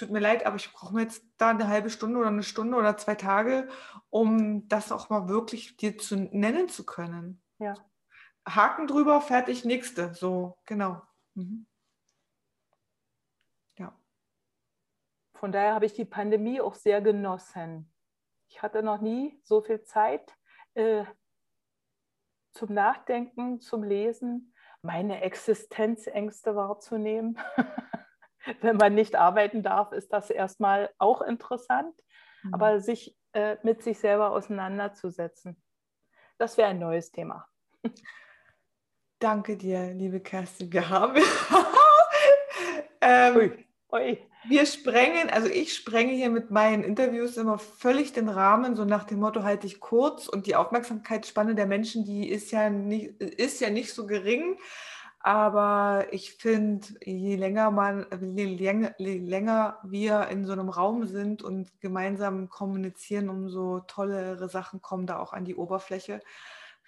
tut mir leid, aber ich brauche mir jetzt da eine halbe Stunde oder eine Stunde oder zwei Tage, um das auch mal wirklich dir zu nennen zu können. Ja. Haken drüber, fertig, nächste. So, genau. Mhm. Ja. Von daher habe ich die Pandemie auch sehr genossen. Ich hatte noch nie so viel Zeit äh, zum Nachdenken, zum Lesen, meine Existenzängste wahrzunehmen. Wenn man nicht arbeiten darf, ist das erstmal auch interessant. Mhm. Aber sich äh, mit sich selber auseinanderzusetzen, das wäre ein neues Thema. Danke dir, liebe Kerstin. Wir haben. ähm, Ui. Ui. Wir sprengen, also ich sprenge hier mit meinen Interviews immer völlig den Rahmen, so nach dem Motto halte ich kurz und die Aufmerksamkeitsspanne der Menschen, die ist ja nicht, ist ja nicht so gering. Aber ich finde, je länger man, je länger, je länger wir in so einem Raum sind und gemeinsam kommunizieren, umso tollere Sachen kommen da auch an die Oberfläche,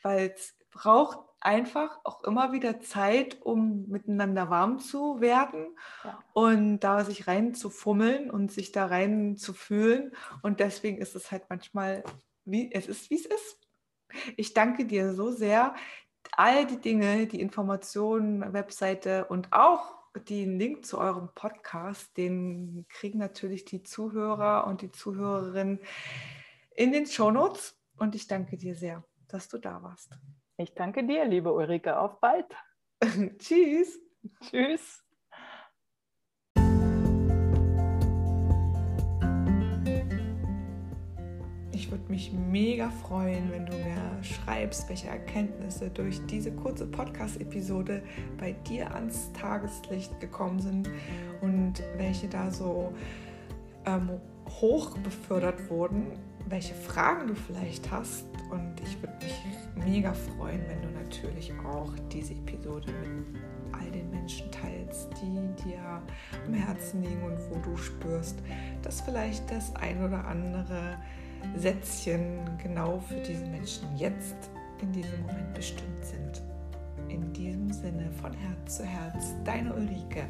weil es braucht einfach auch immer wieder Zeit, um miteinander warm zu werden ja. und da sich rein zu fummeln und sich da rein zu fühlen. Und deswegen ist es halt manchmal, wie es ist, wie es ist. Ich danke dir so sehr. All die Dinge, die Informationen, Webseite und auch den Link zu eurem Podcast, den kriegen natürlich die Zuhörer und die Zuhörerinnen in den Shownotes. Und ich danke dir sehr, dass du da warst. Ich danke dir, liebe Ulrike. Auf bald. Tschüss. Tschüss. Würde mich mega freuen, wenn du mir schreibst, welche Erkenntnisse durch diese kurze Podcast-Episode bei dir ans Tageslicht gekommen sind und welche da so ähm, hoch befördert wurden, welche Fragen du vielleicht hast. Und ich würde mich mega freuen, wenn du natürlich auch diese Episode mit all den Menschen teilst, die dir am Herzen liegen und wo du spürst, dass vielleicht das ein oder andere Sätzchen genau für diese Menschen jetzt in diesem Moment bestimmt sind. In diesem Sinne von Herz zu Herz, deine Ulrike.